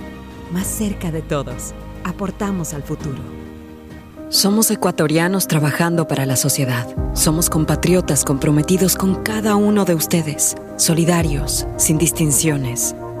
más cerca de todos. Aportamos al futuro. Somos ecuatorianos trabajando para la sociedad. Somos compatriotas comprometidos con cada uno de ustedes, solidarios, sin distinciones.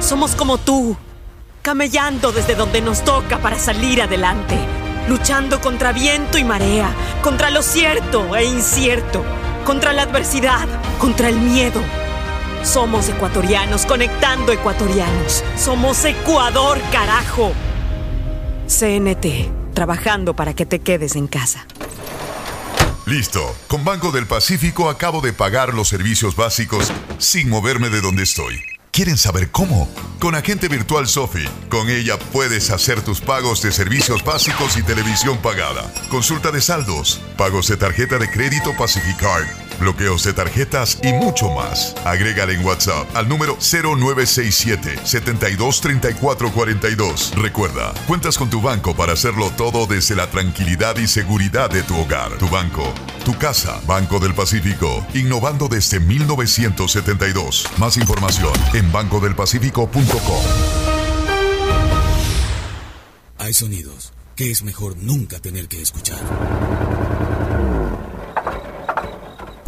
Somos como tú, camellando desde donde nos toca para salir adelante, luchando contra viento y marea, contra lo cierto e incierto, contra la adversidad, contra el miedo. Somos ecuatorianos conectando ecuatorianos. Somos Ecuador, carajo. CNT, trabajando para que te quedes en casa. Listo. Con Banco del Pacífico acabo de pagar los servicios básicos sin moverme de donde estoy. ¿Quieren saber cómo? Con Agente Virtual Sofi. Con ella puedes hacer tus pagos de servicios básicos y televisión pagada. Consulta de saldos, pagos de tarjeta de crédito Pacificard, bloqueos de tarjetas y mucho más. Agrégale en WhatsApp al número 0967 723442. Recuerda, cuentas con tu banco para hacerlo todo desde la tranquilidad y seguridad de tu hogar. Tu banco, tu casa, Banco del Pacífico, innovando desde 1972. Más información en bancodelpacifico.com. Hay sonidos que es mejor nunca tener que escuchar.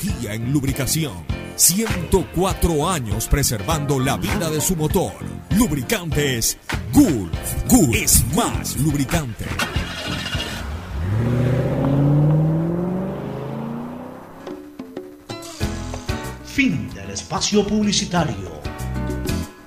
en lubricación. 104 años preservando la vida de su motor. Lubricantes Gulf. Gulf es más lubricante. Fin del espacio publicitario.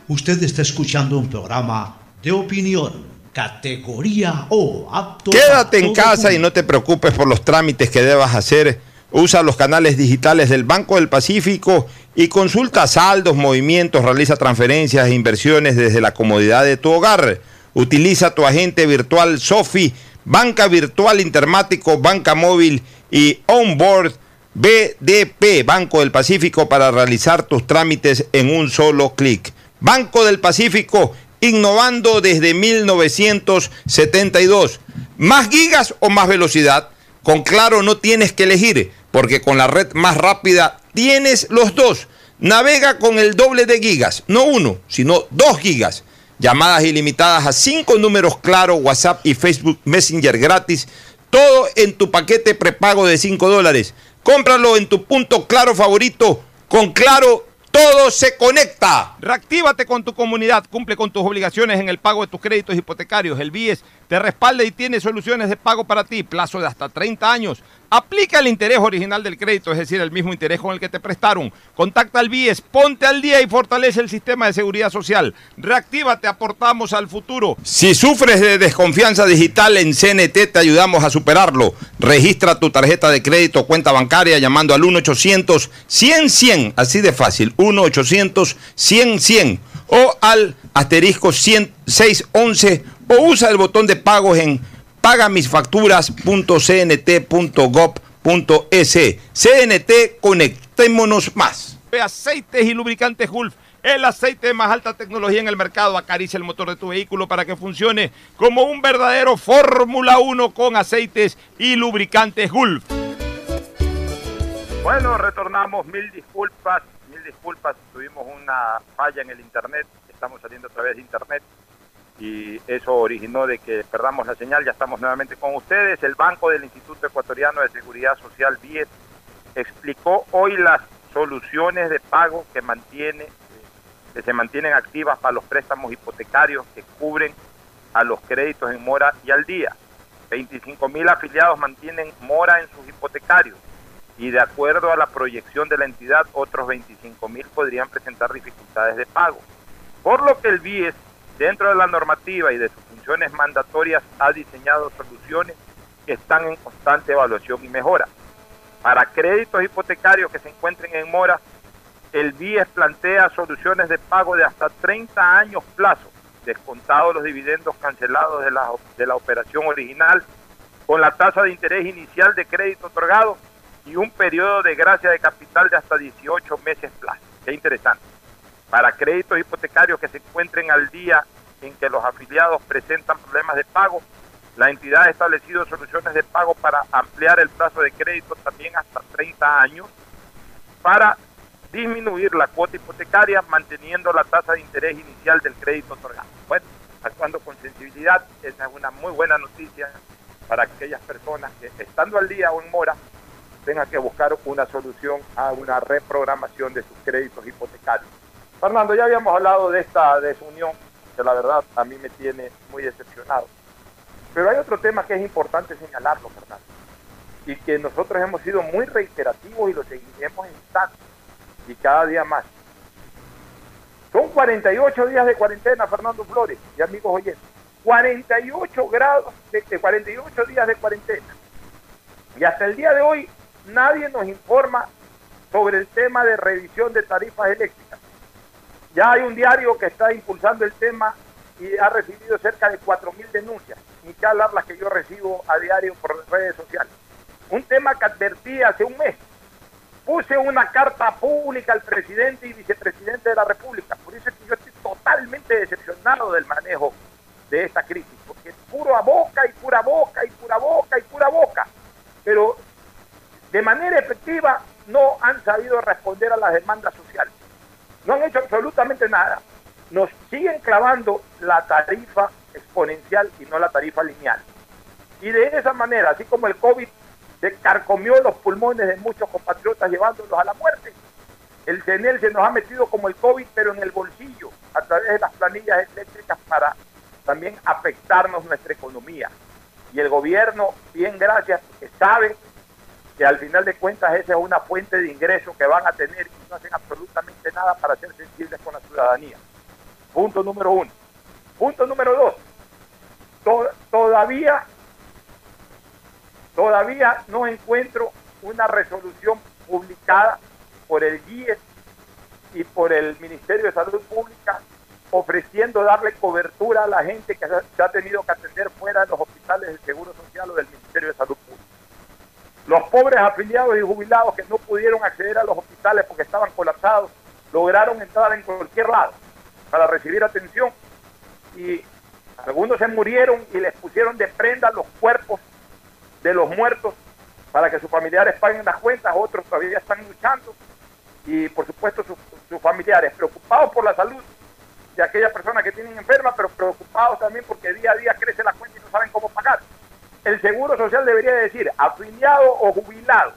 Usted está escuchando un programa de opinión, categoría O, apto Quédate en casa y no te preocupes por los trámites que debas hacer. Usa los canales digitales del Banco del Pacífico y consulta saldos, movimientos, realiza transferencias e inversiones desde la comodidad de tu hogar. Utiliza tu agente virtual Sofi, banca virtual intermático, banca móvil y onboard BDP, Banco del Pacífico, para realizar tus trámites en un solo clic. Banco del Pacífico, innovando desde 1972. ¿Más gigas o más velocidad? Con Claro no tienes que elegir, porque con la red más rápida tienes los dos. Navega con el doble de gigas, no uno, sino dos gigas. Llamadas ilimitadas a cinco números Claro, WhatsApp y Facebook Messenger gratis. Todo en tu paquete prepago de 5 dólares. Cómpralo en tu punto Claro favorito. Con Claro todo se conecta. Reactívate con tu comunidad, cumple con tus obligaciones en el pago de tus créditos hipotecarios. El BIES te respalda y tiene soluciones de pago para ti, plazo de hasta 30 años. Aplica el interés original del crédito, es decir, el mismo interés con el que te prestaron. Contacta al BIES, ponte al día y fortalece el sistema de seguridad social. Reactívate, aportamos al futuro. Si sufres de desconfianza digital en CNT, te ayudamos a superarlo. Registra tu tarjeta de crédito o cuenta bancaria llamando al 1-800-100-100, así de fácil, 1-800-100-100 o al asterisco 100 611 o usa el botón de pagos en pagamisfacturas.cnt.gov.es. CNT, conectémonos más. Aceites y lubricantes Gulf. El aceite de más alta tecnología en el mercado acaricia el motor de tu vehículo para que funcione como un verdadero Fórmula 1 con aceites y lubricantes Gulf. Bueno, retornamos. Mil disculpas, mil disculpas. Tuvimos una falla en el internet. Estamos saliendo a través de internet y eso originó de que perdamos la señal. Ya estamos nuevamente con ustedes. El Banco del Instituto Ecuatoriano de Seguridad Social, BIES, explicó hoy las soluciones de pago que mantiene que se mantienen activas para los préstamos hipotecarios que cubren a los créditos en mora y al día. 25 mil afiliados mantienen mora en sus hipotecarios y de acuerdo a la proyección de la entidad, otros 25 mil podrían presentar dificultades de pago. Por lo que el BIES dentro de la normativa y de sus funciones mandatorias, ha diseñado soluciones que están en constante evaluación y mejora. Para créditos hipotecarios que se encuentren en mora, el BIES plantea soluciones de pago de hasta 30 años plazo, descontados los dividendos cancelados de la, de la operación original, con la tasa de interés inicial de crédito otorgado y un periodo de gracia de capital de hasta 18 meses plazo. Qué interesante para créditos hipotecarios que se encuentren al día en que los afiliados presentan problemas de pago, la entidad ha establecido soluciones de pago para ampliar el plazo de crédito también hasta 30 años, para disminuir la cuota hipotecaria manteniendo la tasa de interés inicial del crédito otorgado. Bueno, actuando con sensibilidad, esa es una muy buena noticia para aquellas personas que estando al día o en mora tengan que buscar una solución a una reprogramación de sus créditos hipotecarios. Fernando, ya habíamos hablado de esta desunión, que la verdad a mí me tiene muy decepcionado. Pero hay otro tema que es importante señalarlo, Fernando, y que nosotros hemos sido muy reiterativos y lo seguiremos instando, y cada día más. Son 48 días de cuarentena, Fernando Flores y amigos oyentes. 48 grados, de, de 48 días de cuarentena. Y hasta el día de hoy nadie nos informa sobre el tema de revisión de tarifas eléctricas. Ya hay un diario que está impulsando el tema y ha recibido cerca de 4.000 denuncias, ni que hablar las que yo recibo a diario por las redes sociales. Un tema que advertí hace un mes. Puse una carta pública al presidente y vicepresidente de la República. Por eso es que yo estoy totalmente decepcionado del manejo de esta crisis, porque es puro a boca y pura boca y pura boca y pura boca. Pero de manera efectiva no han sabido responder a las demandas sociales no han hecho absolutamente nada. Nos siguen clavando la tarifa exponencial y no la tarifa lineal. Y de esa manera, así como el COVID carcomió los pulmones de muchos compatriotas llevándolos a la muerte, el CENEL se nos ha metido como el COVID, pero en el bolsillo, a través de las planillas eléctricas para también afectarnos nuestra economía. Y el gobierno, bien gracias, sabe que al final de cuentas esa es una fuente de ingreso que van a tener y no hacen absolutamente nada para ser sensibles con la ciudadanía. Punto número uno. Punto número dos. todavía, todavía no encuentro una resolución publicada por el GIES y por el Ministerio de Salud Pública ofreciendo darle cobertura a la gente que se ha tenido que atender fuera de los hospitales del Seguro Social o del Ministerio de Salud. Los pobres afiliados y jubilados que no pudieron acceder a los hospitales porque estaban colapsados, lograron entrar en cualquier lado para recibir atención. Y algunos se murieron y les pusieron de prenda los cuerpos de los muertos para que sus familiares paguen las cuentas, otros todavía están luchando y por supuesto sus, familiares preocupados por la salud de aquellas personas que tienen enfermas, pero preocupados también porque día a día crece la cuenta y no saben cómo pagar el Seguro Social debería decir afiliado o jubilado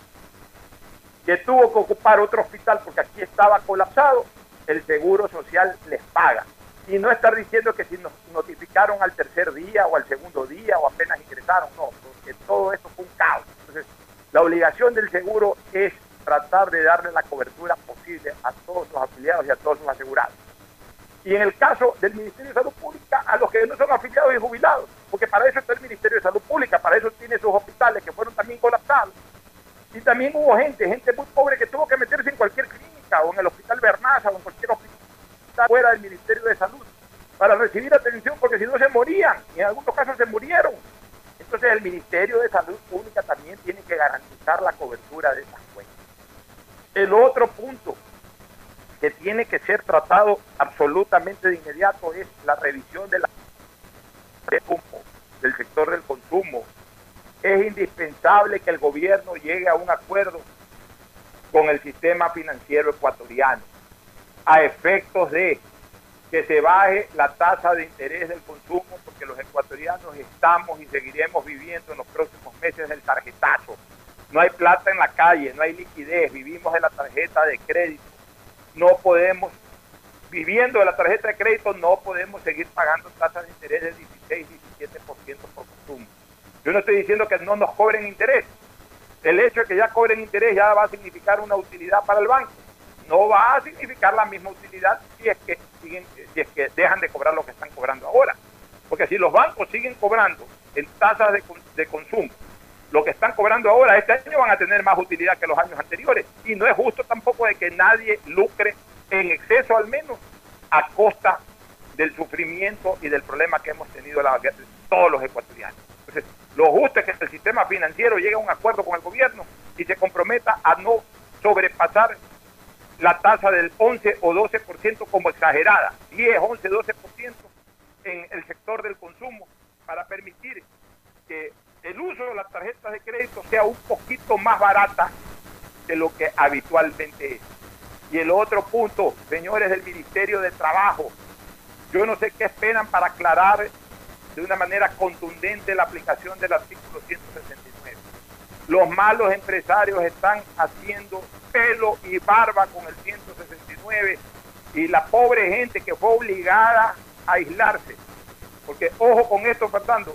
que tuvo que ocupar otro hospital porque aquí estaba colapsado, el Seguro Social les paga. y no estar diciendo que si nos notificaron al tercer día o al segundo día o apenas ingresaron, no, porque todo esto fue un caos. Entonces, la obligación del seguro es tratar de darle la cobertura posible a todos los afiliados y a todos los asegurados. Y en el caso del Ministerio de Salud Pública, a los que no son afiliados y jubilados, porque para eso está el Ministerio de Salud Pública, para eso tiene sus hospitales que fueron también colapsados. Y también hubo gente, gente muy pobre que tuvo que meterse en cualquier clínica o en el Hospital Bernaza o en cualquier hospital fuera del Ministerio de Salud para recibir atención porque si no se morían, y en algunos casos se murieron. Entonces el Ministerio de Salud Pública también tiene que garantizar la cobertura de esas cuentas. El otro punto que tiene que ser tratado absolutamente de inmediato es la revisión de del sector del consumo. Es indispensable que el gobierno llegue a un acuerdo con el sistema financiero ecuatoriano a efectos de que se baje la tasa de interés del consumo porque los ecuatorianos estamos y seguiremos viviendo en los próximos meses del tarjetazo. No hay plata en la calle, no hay liquidez, vivimos de la tarjeta de crédito. No podemos, viviendo de la tarjeta de crédito, no podemos seguir pagando tasas de interés del 16, 17% por consumo. Yo no estoy diciendo que no nos cobren interés. El hecho de que ya cobren interés ya va a significar una utilidad para el banco no va a significar la misma utilidad si es que siguen, si es que dejan de cobrar lo que están cobrando ahora. Porque si los bancos siguen cobrando en tasas de, de consumo lo que están cobrando ahora, este año van a tener más utilidad que los años anteriores. Y no es justo tampoco de que nadie lucre en exceso al menos a costa del sufrimiento y del problema que hemos tenido la, todos los ecuatorianos. Entonces, lo justo es que el sistema financiero llegue a un acuerdo con el gobierno y se comprometa a no sobrepasar la tasa del 11 o 12% como exagerada, 10, 11, 12% en el sector del consumo para permitir que el uso de las tarjetas de crédito sea un poquito más barata de lo que habitualmente es. Y el otro punto, señores del Ministerio de Trabajo, yo no sé qué esperan para aclarar de una manera contundente la aplicación del artículo 169. Los malos empresarios están haciendo pelo y barba con el 169 y la pobre gente que fue obligada a aislarse. Porque ojo con esto, Fernando,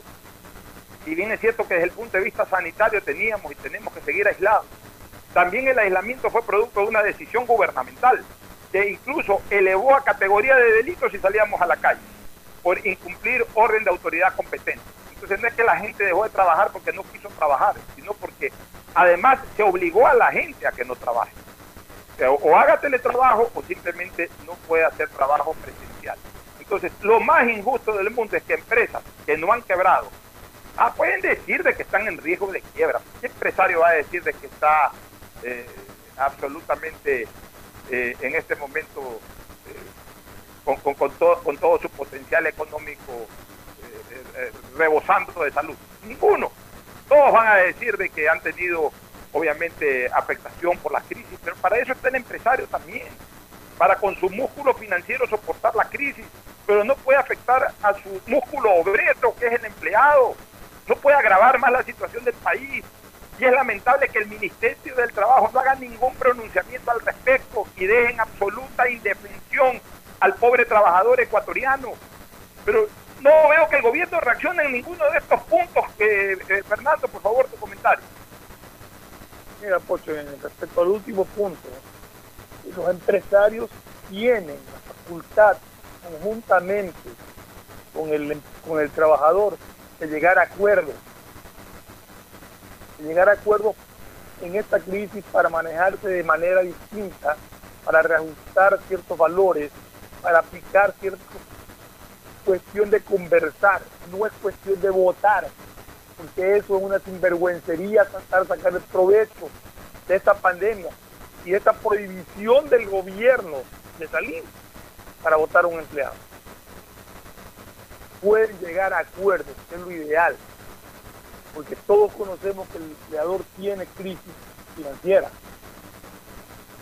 y bien es cierto que desde el punto de vista sanitario teníamos y tenemos que seguir aislados, también el aislamiento fue producto de una decisión gubernamental que incluso elevó a categoría de delitos si salíamos a la calle por incumplir orden de autoridad competente. Entonces no es que la gente dejó de trabajar porque no quiso trabajar, sino porque Además, se obligó a la gente a que no trabaje. O, haga teletrabajo o simplemente no puede hacer trabajo presencial. Entonces, lo más injusto del mundo es que empresas que no han quebrado, ah, pueden decir de que están en riesgo de quiebra. ¿Qué empresario va a decir de que está eh, absolutamente eh, en este momento eh, con, todo, con todo su potencial económico rebosando de salud? Ninguno. Todos van a decir de que han tenido, obviamente, afectación por la crisis, pero para eso está el empresario también, para con su músculo financiero soportar la crisis, pero no puede afectar a su músculo obrero, que es el empleado, no puede agravar más la situación del país. Y es lamentable que el Ministerio del Trabajo no haga ningún pronunciamiento al respecto y deje en absoluta indefensión al pobre trabajador ecuatoriano. Pero no veo que el gobierno reaccione en ninguno de estos puntos. Eh, Fernando, por favor, tu comentario. Mira, Pocho, respecto al último punto, los empresarios tienen la facultad conjuntamente con el, con el trabajador de llegar a acuerdos, llegar a acuerdos en esta crisis para manejarse de manera distinta, para reajustar ciertos valores, para aplicar ciertos cuestión de conversar, no es cuestión de votar, porque eso es una sinvergüencería tratar de sacar el provecho de esta pandemia y esta prohibición del gobierno de salir para votar a un empleado. Pueden llegar a acuerdos, es lo ideal, porque todos conocemos que el empleador tiene crisis financiera,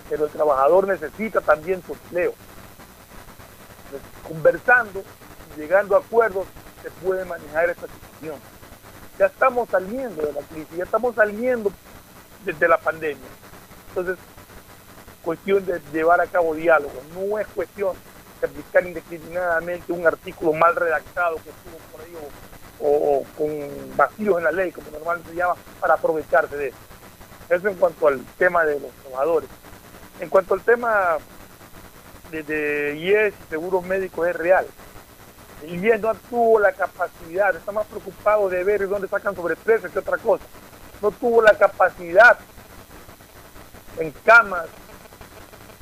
pero el trabajador necesita también su empleo. conversando llegando a acuerdos se puede manejar esta situación. Ya estamos saliendo de la crisis, ya estamos saliendo desde la pandemia. Entonces, cuestión de llevar a cabo diálogo, no es cuestión que aplicar indiscriminadamente un artículo mal redactado que estuvo por ahí o, con vacíos en la ley, como normalmente se llama, para aprovecharse de eso. Eso en cuanto al tema de los trabajadores. En cuanto al tema de, de IES seguros médicos es real. IES no tuvo la capacidad, está más preocupado de ver dónde sacan sobreprecios que otra cosa. No tuvo la capacidad en camas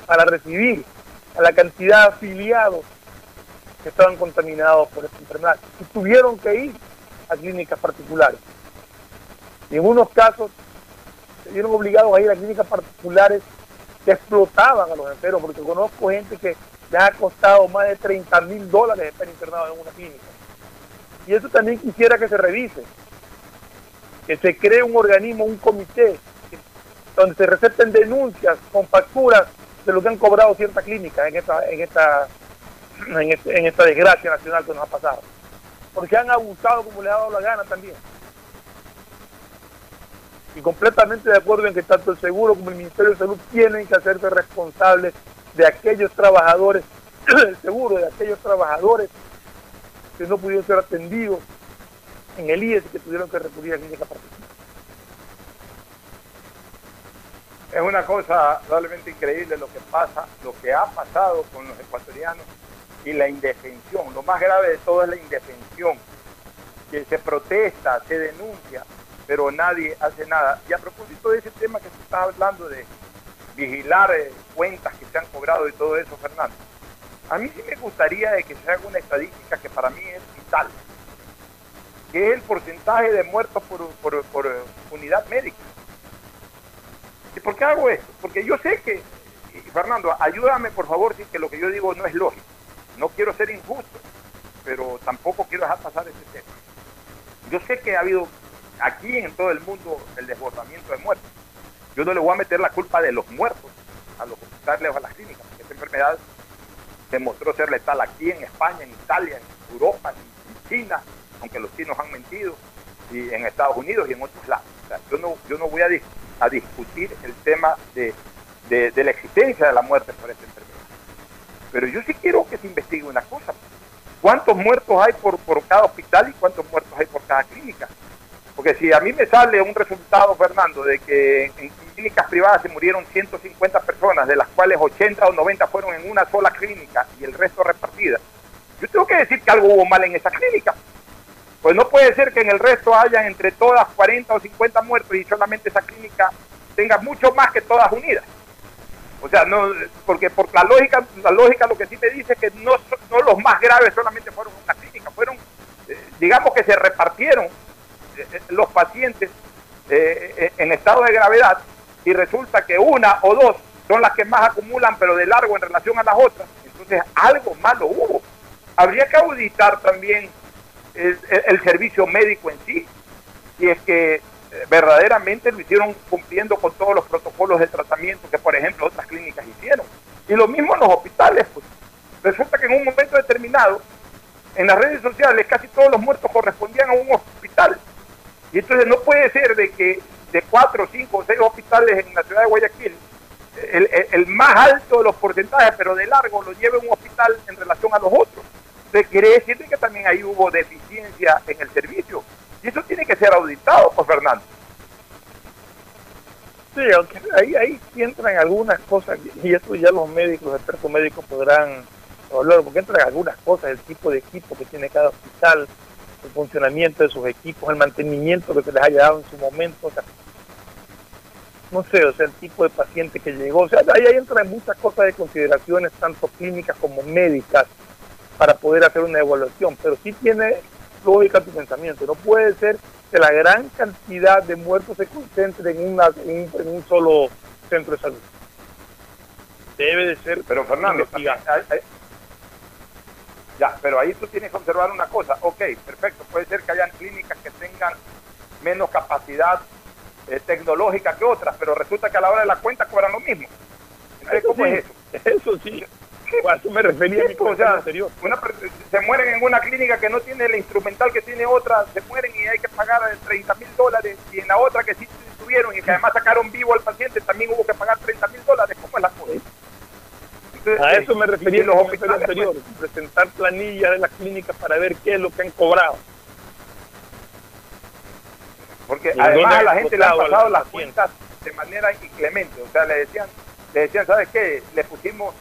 para recibir a la cantidad de afiliados que estaban contaminados por esta enfermedad y tuvieron que ir a clínicas particulares. Y en unos casos se vieron obligados a ir a clínicas particulares que explotaban a los enfermos, porque conozco gente que les ha costado más de 30 mil dólares estar internado en una clínica. Y eso también quisiera que se revise, que se cree un organismo, un comité, donde se receten denuncias con facturas de lo que han cobrado ciertas clínicas en esta, en esta, en este- en esta desgracia nacional que nos ha pasado. Porque han abusado como les ha dado la gana también. Y completamente de acuerdo en que tanto el seguro como el Ministerio de Salud tienen que hacerse responsables de aquellos trabajadores, (clears throat) el seguro de aquellos trabajadores que no pudieron ser atendidos en el IES y que tuvieron que recurrir a clínica particular. Es una cosa realmente increíble lo que pasa, lo que ha pasado con los ecuatorianos y la indefensión. Lo más grave de todo es la indefensión, que se protesta, se denuncia, pero nadie hace nada. Y a propósito de ese tema que se está hablando de vigilar eh, cuentas que se han cobrado y todo eso, Fernando, a mí sí me gustaría de que se haga una estadística que para mí es vital, que es el porcentaje de muertos por, eh, unidad médica. ¿Y por qué hago esto? Porque yo sé que, Fernando, ayúdame por favor si que lo que yo digo no es lógico. No quiero ser injusto, pero tampoco quiero dejar pasar ese tema. Yo sé que ha habido aquí en todo el mundo el desbordamiento de muertos. Yo no le voy a meter la culpa de los muertos a los hospitales o a las clínicas, porque esta enfermedad demostró ser letal aquí en España, en Italia, en Europa, en China, aunque los chinos han mentido, y en Estados Unidos y en otros lados. Yo no, yo no voy a, dis- a discutir el tema de, de- de la existencia de la muerte por esta enfermedad. Pero yo sí quiero que se investigue una cosa. ¿Cuántos muertos hay por, por cada hospital y cuántos muertos hay por cada clínica? Porque si a mí me sale un resultado, Fernando, de que en clínicas privadas se murieron 150 personas, de las cuales 80 o 90 fueron en una sola clínica y el resto repartida, yo tengo que decir que algo hubo mal en esa clínica. Pues no puede ser que en el resto hayan entre todas 40 o 50 muertos y solamente esa clínica tenga mucho más que todas unidas. O sea, no, porque por la lógica, la lógica lo que sí me dice es que no, no los más graves solamente fueron una clínica, fueron, eh, digamos que se repartieron eh, eh, los pacientes eh, en estado de gravedad y resulta que una o dos son las que más acumulan, pero de largo en relación a las otras. Entonces, algo malo hubo. Habría que auditar también el, servicio médico en sí, y es que verdaderamente lo hicieron cumpliendo con todos los protocolos de tratamiento que, por ejemplo, otras clínicas hicieron. Y lo mismo en los hospitales, pues. Resulta que en un momento determinado, en las redes sociales, casi todos los muertos correspondían a un hospital. Y entonces no puede ser de que de cuatro, cinco o seis hospitales en la ciudad de Guayaquil, el, el- el más alto de los porcentajes, pero de largo, lo lleve un hospital en relación a los otros. Entonces quiere decir que también ahí hubo deficiencia en el servicio. Y eso tiene que ser auditado, pues Fernando. Sí, aunque ahí, ahí entran algunas cosas, y eso ya los médicos, los expertos médicos podrán hablar, porque entran algunas cosas, el tipo de equipo que tiene cada hospital, el funcionamiento de sus equipos, el mantenimiento que se les haya dado en su momento, o sea, no sé, o sea, el tipo de paciente que llegó, o sea, ahí, ahí entran muchas cosas de consideraciones, tanto clínicas como médicas, para poder hacer una evaluación, pero sí tiene lógica tu pensamiento, no puede ser que la gran cantidad de muertos se concentre en, una, en, un, en un solo centro de salud. Debe de ser Pero Fernando, ya, pero ahí tú tienes que observar una cosa. Ok, perfecto, puede ser que hayan clínicas que tengan menos capacidad eh, tecnológica que otras, pero resulta que a la hora de la cuenta cobran lo mismo. Entonces, Eso ¿cómo sí, es eso? Eso sí. A eso me refería en mi o comentario sea, anterior. una per- se mueren en una clínica que no tiene el instrumental que tiene otra, se mueren y hay que pagar eh, 30 mil dólares, y en la otra que sí tuvieron y que además sacaron vivo al paciente también hubo que pagar 30 mil dólares. ¿Cómo es la cosa? Entonces A eso me eh, refería y en los hospitales, anteriores, presentar planillas de las clínicas para ver qué es lo que han cobrado. Porque ¿Y además a la gente le han pasado las cuentas de manera inclemente. O sea, le decían, le decían ¿sabes qué? Le pusimos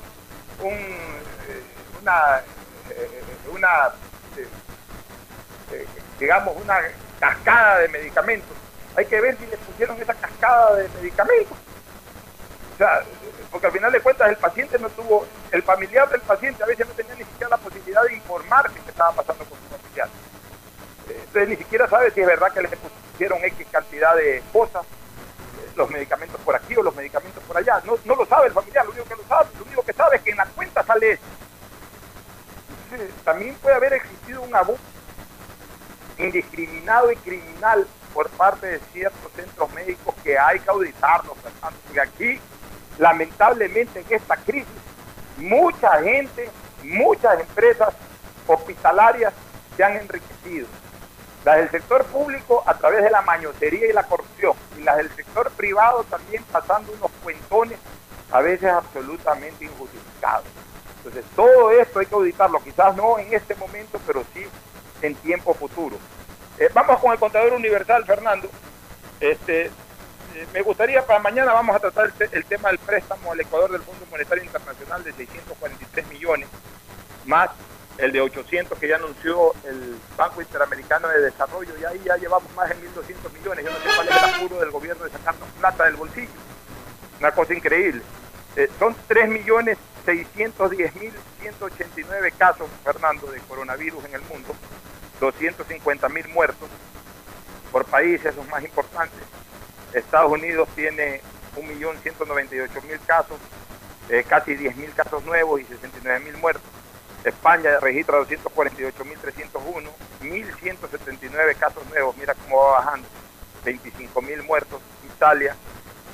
un, eh, una, eh, una eh, digamos, una cascada de medicamentos. Hay que ver si le pusieron esa cascada de medicamentos. O sea, porque al final de cuentas el paciente no tuvo, el familiar del paciente a veces no tenía ni siquiera la posibilidad de informarse qué estaba pasando con su familiar. Entonces ni siquiera sabe si es verdad que le pusieron X cantidad de cosas, los medicamentos por aquí o los medicamentos por allá. No, no lo sabe el familiar, lo único que lo sabe, lo único que sabe es que en la cuenta sale eso. Entonces, también puede haber existido un abuso indiscriminado y criminal por parte de ciertos centros médicos que hay que auditarlos, Fernando, porque aquí, lamentablemente, en esta crisis, mucha gente, muchas empresas hospitalarias se han enriquecido. Las del sector público a través de la mañotería y la corrupción, y las del sector privado también pasando unos cuentones a veces absolutamente injustificados. Entonces, todo esto hay que auditarlo, quizás no en este momento, pero sí en tiempo futuro. Eh, vamos con el contador universal, Fernando. Este, eh, me gustaría para mañana vamos a tratar el, te- el tema del préstamo al Ecuador del Fondo Monetario Internacional de 643 millones, más el de 800 que ya anunció el Banco Interamericano de Desarrollo, y ahí ya llevamos más de 1.200 millones. Yo no sé cuál es el apuro del gobierno de sacarnos plata del bolsillo. Una cosa increíble. Eh, son 3.610.189 casos, Fernando, de coronavirus en el mundo, 250.000 muertos por países, los más importantes. Estados Unidos tiene 1.198.000 casos, eh, casi 10.000 casos nuevos y 69.000 muertos. España registra 248.301, 1.179 casos nuevos, mira cómo va bajando, 25.000 muertos. Italia,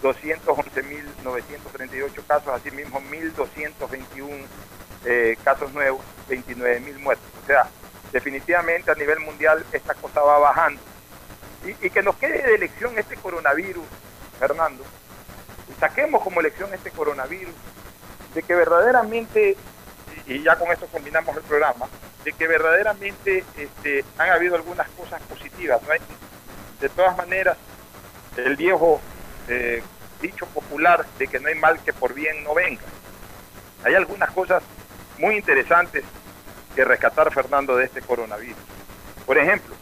211.938 casos, asimismo 1.221 eh, casos nuevos, 29.000 muertos. O sea, definitivamente a nivel mundial esta cosa va bajando. Y, que nos quede de elección este coronavirus, Fernando, y saquemos como elección este coronavirus, de que verdaderamente, y ya con esto combinamos el programa, de que verdaderamente este, han habido algunas cosas positivas. de todas maneras, el viejo eh, dicho popular de que no hay mal que por bien no venga. Hay algunas cosas muy interesantes que rescatar, Fernando, de este coronavirus. Por ejemplo,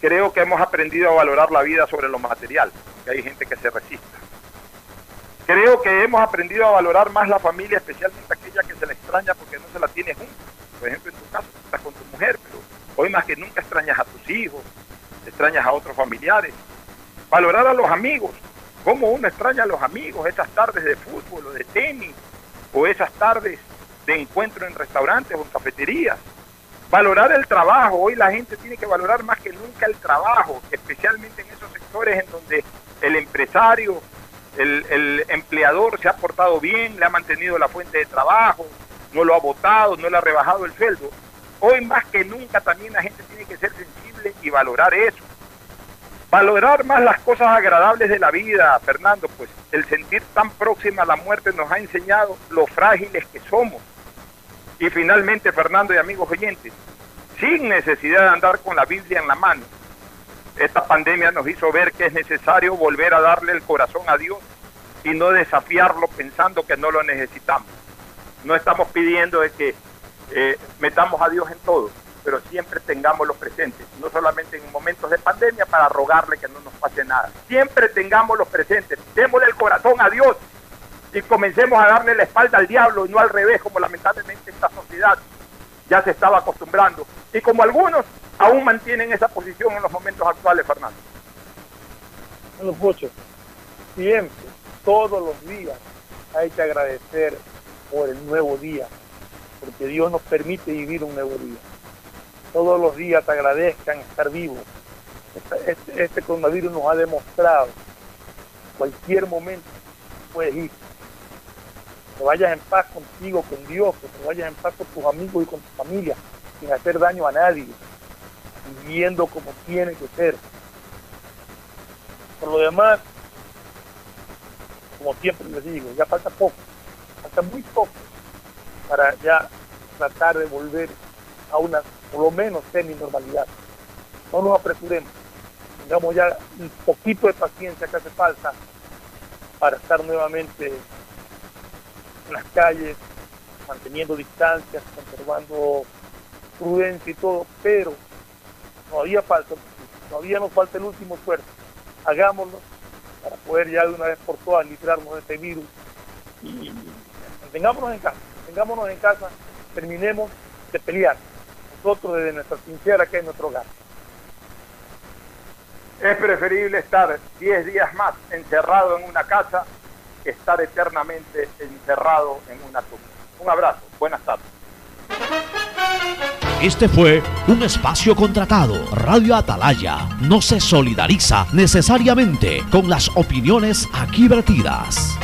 creo que hemos aprendido a valorar la vida sobre lo material, que hay gente que se resista. Creo que hemos aprendido a valorar más la familia, especialmente aquella que extraña porque no se la tiene junta. Por ejemplo, en tu caso, estás con tu mujer, pero hoy más que nunca extrañas a tus hijos, extrañas a otros familiares. Valorar a los amigos, cómo uno extraña a los amigos, esas tardes de fútbol o de tenis, o esas tardes de encuentro en restaurantes o en cafeterías. Valorar el trabajo, hoy la gente tiene que valorar más que nunca el trabajo, especialmente en esos sectores en donde el empresario, el empleador se ha portado bien, le ha mantenido la fuente de trabajo, no lo ha votado, no le ha rebajado el sueldo. Hoy más que nunca también la gente tiene que ser sensible y valorar eso. Valorar más las cosas agradables de la vida, Fernando, pues el sentir tan próxima a la muerte nos ha enseñado lo frágiles que somos. Y finalmente, Fernando y amigos oyentes, sin necesidad de andar con la Biblia en la mano, esta pandemia nos hizo ver que es necesario volver a darle el corazón a Dios y no desafiarlo pensando que no lo necesitamos. No estamos pidiendo de que eh, metamos a Dios en todo, pero siempre tengámoslo presente, no solamente en momentos de pandemia para rogarle que no nos pase nada. Siempre tengámoslo presente, démosle el corazón a Dios y comencemos a darle la espalda al diablo y no al revés, como lamentablemente esta sociedad ya se estaba acostumbrando. Y como algunos aún mantienen esa posición en los momentos actuales, Fernando. Bueno, Pocho, siempre, todos los días, hay que agradecer por el nuevo día, porque Dios nos permite vivir un nuevo día. Todos los días te agradezcan estar vivos. Este, este- coronavirus nos ha demostrado cualquier momento puedes ir. Que vayas en paz contigo, con Dios, que te vayas en paz con tus amigos y con tu familia, sin hacer daño a nadie, viviendo como tiene que ser. Por lo demás, como siempre les digo, ya falta poco, muy poco para ya tratar de volver a una, por lo menos, semi-normalidad. No nos apresuremos, tengamos ya un poquito de paciencia que hace falta para estar nuevamente en las calles, manteniendo distancias, conservando prudencia y todo, pero todavía falta, todavía nos falta el último esfuerzo. Hagámoslo para poder ya de una vez por todas librarnos de este virus y mantengámonos en casa, tengámonos en casa, terminemos de pelear nosotros desde nuestra sincera que es nuestro hogar. Es preferible estar 10 días más encerrado en una casa que estar eternamente encerrado en una tumba. Un abrazo, buenas tardes. Este fue un espacio contratado. Radio Atalaya no se solidariza necesariamente con las opiniones aquí vertidas.